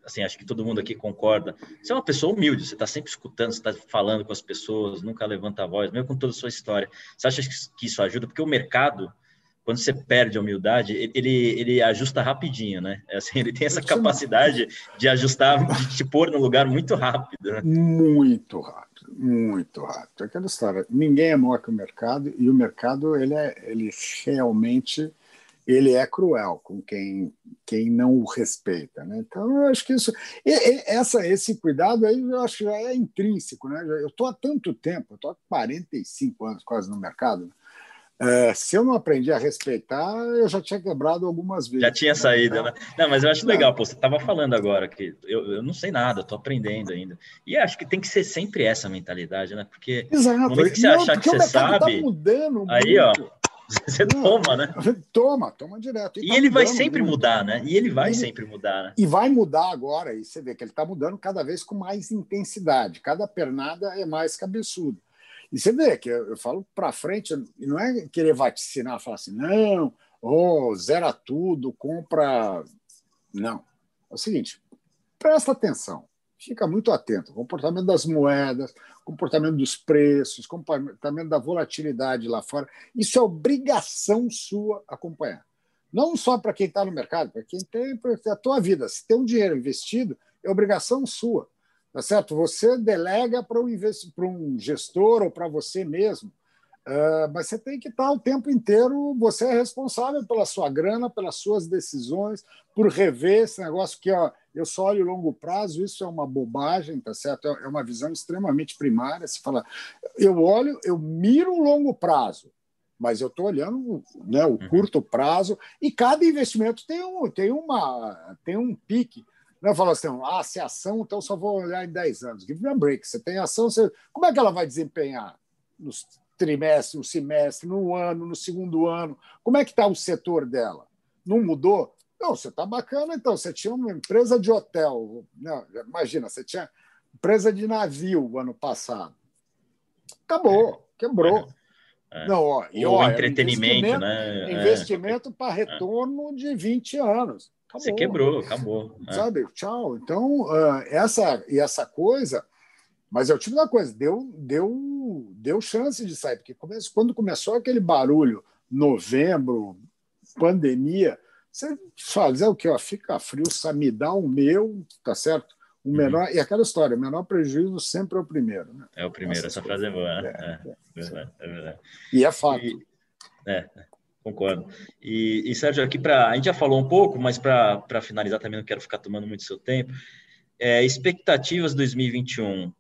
assim, acho que todo mundo aqui concorda. Você é uma pessoa humilde, você está sempre escutando, você está falando com as pessoas, nunca levanta a voz, mesmo com toda a sua história. Você acha que isso ajuda? Porque o mercado quando você perde a humildade, ele, ele ajusta rapidinho, né? É assim, ele tem essa capacidade de ajustar, de te pôr no lugar muito rápido. Né?
Muito rápido, muito rápido. Aquela história, ninguém é maior que o mercado e o mercado ele é, ele realmente ele é cruel com quem, quem não o respeita, né? Então eu acho que isso, essa, esse cuidado aí eu acho que já é intrínseco, né? Eu estou há tanto tempo, estou há 45 anos quase no mercado. É, se eu não aprendi a respeitar, eu já tinha quebrado algumas vezes.
Já tinha né? saído, né? Não, mas eu acho legal, pô, você estava falando agora que eu, eu não sei nada, estou aprendendo ainda. E acho que tem que ser sempre essa mentalidade, né? Porque
Exato. no
momento que você
não,
achar que você tá sabe,
tá mudando
aí, ó, você não, toma, né?
Toma, toma direto.
E, e tá ele vai sempre muito. mudar, né? E ele vai ele, sempre mudar, né?
E vai mudar agora, e você vê que ele está mudando cada vez com mais intensidade. Cada pernada é mais cabeçudo. E você vê que eu, eu falo para frente, não é querer vaticinar, falar assim, não, oh, zera tudo, compra. Não. É o seguinte, presta atenção, fica muito atento. Comportamento das moedas, comportamento dos preços, comportamento da volatilidade lá fora. Isso é obrigação sua acompanhar. Não só para quem está no mercado, para quem tem a tua vida. Se tem um dinheiro investido, é obrigação sua. Tá certo? Você delega para um, para um gestor ou para você mesmo. Uh, mas você tem que estar o tempo inteiro, você é responsável pela sua grana, pelas suas decisões, por rever esse negócio que ó, eu só olho longo prazo, isso é uma bobagem, tá certo? É, é uma visão extremamente primária. Se fala, eu olho, eu miro o longo prazo, mas eu estou olhando né, o uhum. curto prazo, e cada investimento tem um, tem uma, tem um pique. Não fala assim, ah, se é ação, então só vou olhar em 10 anos. Give me a break. Você tem ação, você... como é que ela vai desempenhar no trimestre, no semestre, no ano, no segundo ano? Como é que está o setor dela? Não mudou? Não, você está bacana, então. Você tinha uma empresa de hotel. Não, imagina, você tinha empresa de navio ano passado. Acabou, é. quebrou.
É. Não, ó, e, ó, entretenimento,
investimento,
né?
Investimento é. para retorno de 20 anos.
Acabou. Você quebrou, acabou.
É. Sabe? Tchau. Então, uh, essa, e essa coisa. Mas é o tipo da coisa, deu, deu, deu chance de sair, porque quando começou aquele barulho, novembro, pandemia, você fazer o que? Ó, fica frio, me dá o meu, tá certo? O uhum. menor, uhum. E aquela história, o menor prejuízo sempre é o primeiro. Né?
É o primeiro, essa frase é boa. Né? É, é, é, verdade, é verdade.
E é fato.
E, é, Concordo. E, e Sérgio, aqui para. A gente já falou um pouco, mas para finalizar também, não quero ficar tomando muito seu tempo. É, expectativas 2021.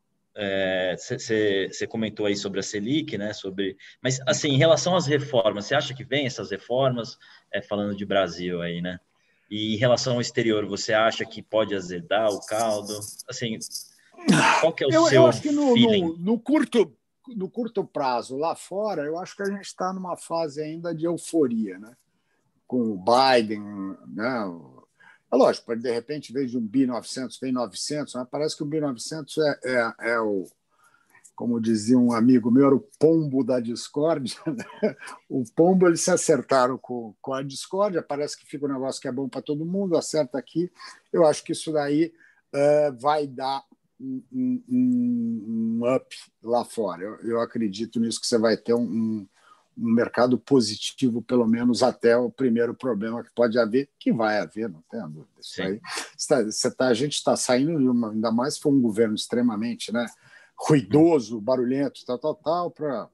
Você é, comentou aí sobre a Selic, né? Sobre, mas assim, em relação às reformas, você acha que vem essas reformas? É, falando de Brasil aí, né? E em relação ao exterior, você acha que pode azedar o caldo? Assim, qual que é o eu, seu eu acho que no?
No, no curto no curto prazo lá fora, eu acho que a gente está numa fase ainda de euforia, né? Com o Biden, né? É lógico, de repente, em vez de um bi 900, vem 900, mas parece que o bi 900 é, é, é o, como dizia um amigo meu, era o pombo da discórdia. Né? O pombo, eles se acertaram com, com a discórdia, parece que fica um negócio que é bom para todo mundo, acerta aqui. Eu acho que isso daí uh, vai dar um, um, um up lá fora. Eu, eu, acredito nisso que você vai ter um, um, mercado positivo, pelo menos até o primeiro problema que pode haver, que vai haver, não tem dúvida. Isso aí, você tá, a gente está saindo de uma, ainda mais for um governo extremamente né, ruidoso, barulhento, tal, tal, tal, para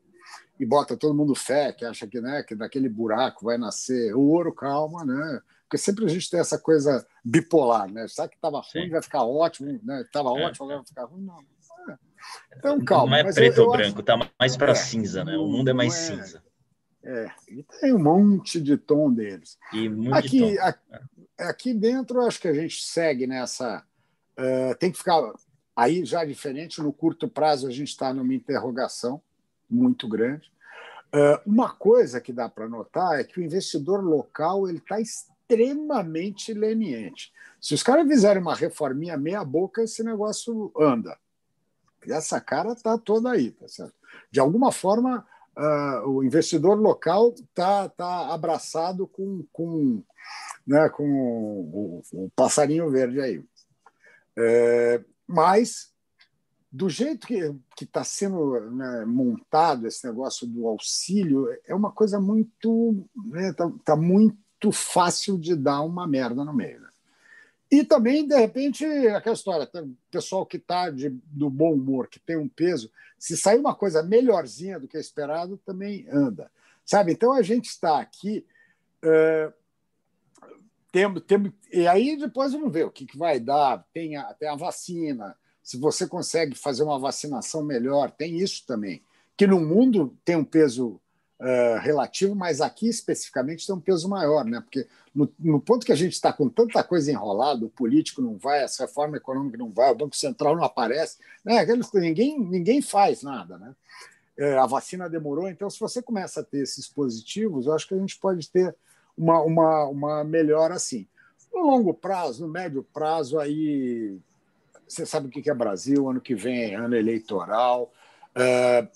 e bota todo mundo fé, que acha que, né, que daquele buraco vai nascer ouro, calma, né? Porque sempre a gente tem essa coisa bipolar, né? Sabe que estava ruim, vai ficar ótimo, né? Estava é. ótimo, agora vai ficar ruim, não. É. Então, calma.
Não é preto ou branco, está mais para é, cinza, né? O mundo é mais é, cinza.
É, e tem um monte de tom deles.
E muito
aqui,
de tom.
Aqui, aqui dentro, acho que a gente segue nessa. Uh, tem que ficar aí já diferente. No curto prazo, a gente está numa interrogação muito grande. Uh, uma coisa que dá para notar é que o investidor local ele está extremamente leniente. Se os caras fizerem uma reforminha meia boca, esse negócio anda. E essa cara está toda aí, tá certo? De alguma forma, uh, o investidor local está tá abraçado com, com, né, com o, o passarinho verde aí. É, mas do jeito que está sendo né, montado esse negócio do auxílio, é uma coisa muito. Está né, tá, tá muito fácil de dar uma merda no meio. Né? E também, de repente, aquela história: o pessoal que está do bom humor, que tem um peso, se sair uma coisa melhorzinha do que esperado, também anda. Sabe? Então a gente está aqui. Uh, tem, tem, e aí depois vamos ver o que, que vai dar. Tem a, tem a vacina, se você consegue fazer uma vacinação melhor, tem isso também. Que no mundo tem um peso uh, relativo, mas aqui especificamente tem um peso maior, né? Porque no, no ponto que a gente está com tanta coisa enrolada, o político não vai, essa reforma econômica não vai, o Banco Central não aparece, né? ninguém, ninguém faz nada, né? É, a vacina demorou, então se você começa a ter esses positivos, eu acho que a gente pode ter uma, uma, uma melhora assim. No longo prazo, no médio prazo, aí você sabe o que é Brasil, ano que vem é ano eleitoral. É,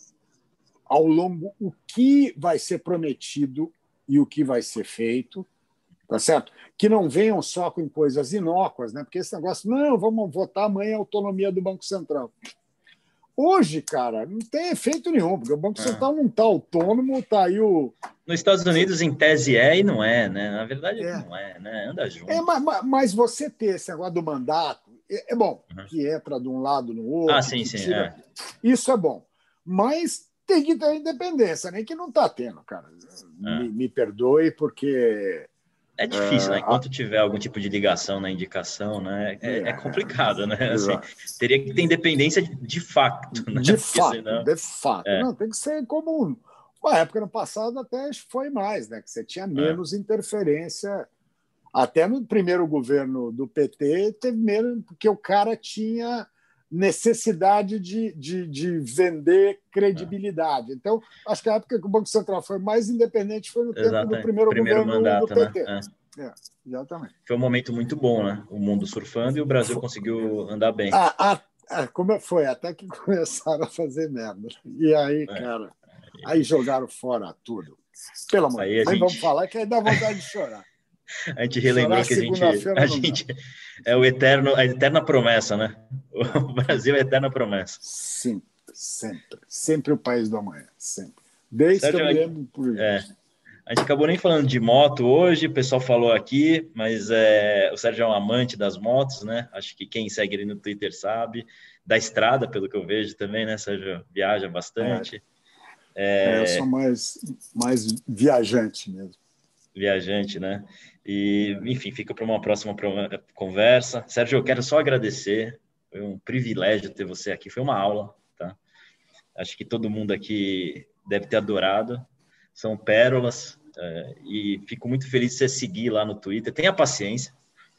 ao longo, o que vai ser prometido e o que vai ser feito, tá certo? Que não venham só com coisas inócuas, né? Porque esse negócio, não, vamos votar amanhã a autonomia do Banco Central. Hoje, cara, não tem efeito nenhum, porque o Banco é. Central não está autônomo, está aí o.
Nos Estados Unidos, em tese, é e não é, né? Na verdade, é. não é, né? Anda junto.
É, mas, mas você ter esse negócio do mandato, é, é bom, uhum. que entra de um lado no outro.
Ah, sim, sim. Tira... É.
Isso é bom. Mas tem que ter independência, nem que não está tendo, cara. É. Me, me, perdoe, porque.
É difícil, né? É, Enquanto tiver algum tipo de ligação na indicação, né? É, é complicado, né? Assim, teria que ter independência de, de fato, né?
De fato, senão... de fato. Não, tem que ser como. Uma época no passado até foi mais, né? Que você tinha menos interferência até no primeiro governo do PT, teve menos, porque o cara tinha necessidade de, de, de vender credibilidade. Então, acho que a época que o Banco Central foi mais independente foi no tempo do primeiro, primeiro governo mandato, do PT. Né? É. É, exatamente.
Foi um momento muito bom, né? O mundo surfando e o Brasil foi. conseguiu andar bem.
Ah, ah, ah, como foi? Até que começaram a fazer merda. E aí, é. cara, aí jogaram fora tudo. Pelo amor de Deus, gente... vamos falar que aí dá vontade de chorar.
A gente relembrou que a gente, a gente é o eterno, a eterna promessa, né? O Brasil é a eterna promessa.
Sempre, sempre. Sempre o país do amanhã, sempre. Desde Sérgio, que eu me lembro por
é, A gente acabou nem falando de moto hoje, o pessoal falou aqui, mas é, o Sérgio é um amante das motos, né? Acho que quem segue ele no Twitter sabe. Da estrada, pelo que eu vejo também, né, Sérgio? Viaja bastante.
É. É, eu sou mais, mais viajante mesmo
viajante, né? E, enfim, fica para uma próxima conversa. Sérgio, eu quero só agradecer. Foi um privilégio ter você aqui. Foi uma aula, tá? Acho que todo mundo aqui deve ter adorado. São pérolas. É, e fico muito feliz de você seguir lá no Twitter. Tenha paciência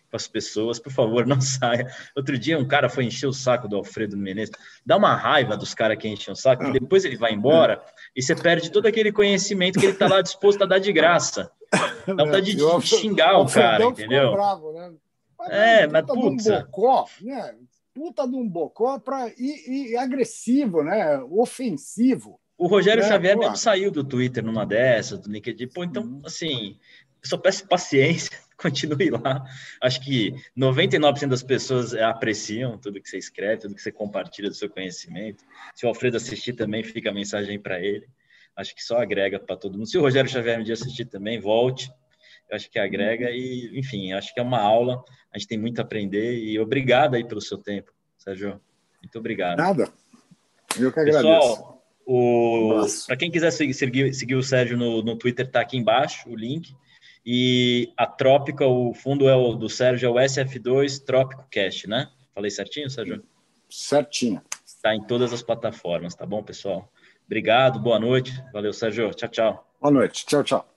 com as pessoas, por favor, não saia. Outro dia um cara foi encher o saco do Alfredo Menezes. Dá uma raiva dos caras que enchem o saco, e depois ele vai embora e você perde todo aquele conhecimento que ele está lá disposto a dar de graça. Dá vontade de, de xingar o cara, entendeu? Bravo, né? Mas, é, mas
puta. Um bocó, né? Puta de um bocó pra, e, e agressivo, né? Ofensivo.
O Rogério é, Xavier mesmo saiu do Twitter numa dessas, do LinkedIn. Pô, então, assim, eu só peço paciência, continue lá. Acho que 99% das pessoas apreciam tudo que você escreve, tudo que você compartilha do seu conhecimento. Se o Alfredo assistir também, fica a mensagem para ele acho que só agrega para todo mundo. Se o Rogério Xavier um dia assistir também, volte. Eu acho que agrega e, enfim, acho que é uma aula. A gente tem muito a aprender e obrigado aí pelo seu tempo, Sérgio. Muito obrigado.
Nada. Eu que agradeço. Pessoal,
o... para quem quiser seguir, seguir, o Sérgio no, no Twitter, está aqui embaixo o link. E a Trópica, o fundo é o, do Sérgio é o SF2 Trópico Cast, né? Falei certinho, Sérgio?
Certinho.
Está em todas as plataformas, tá bom, pessoal? Obrigado, boa noite. Valeu, Sérgio. Tchau, tchau.
Boa noite. Tchau, tchau.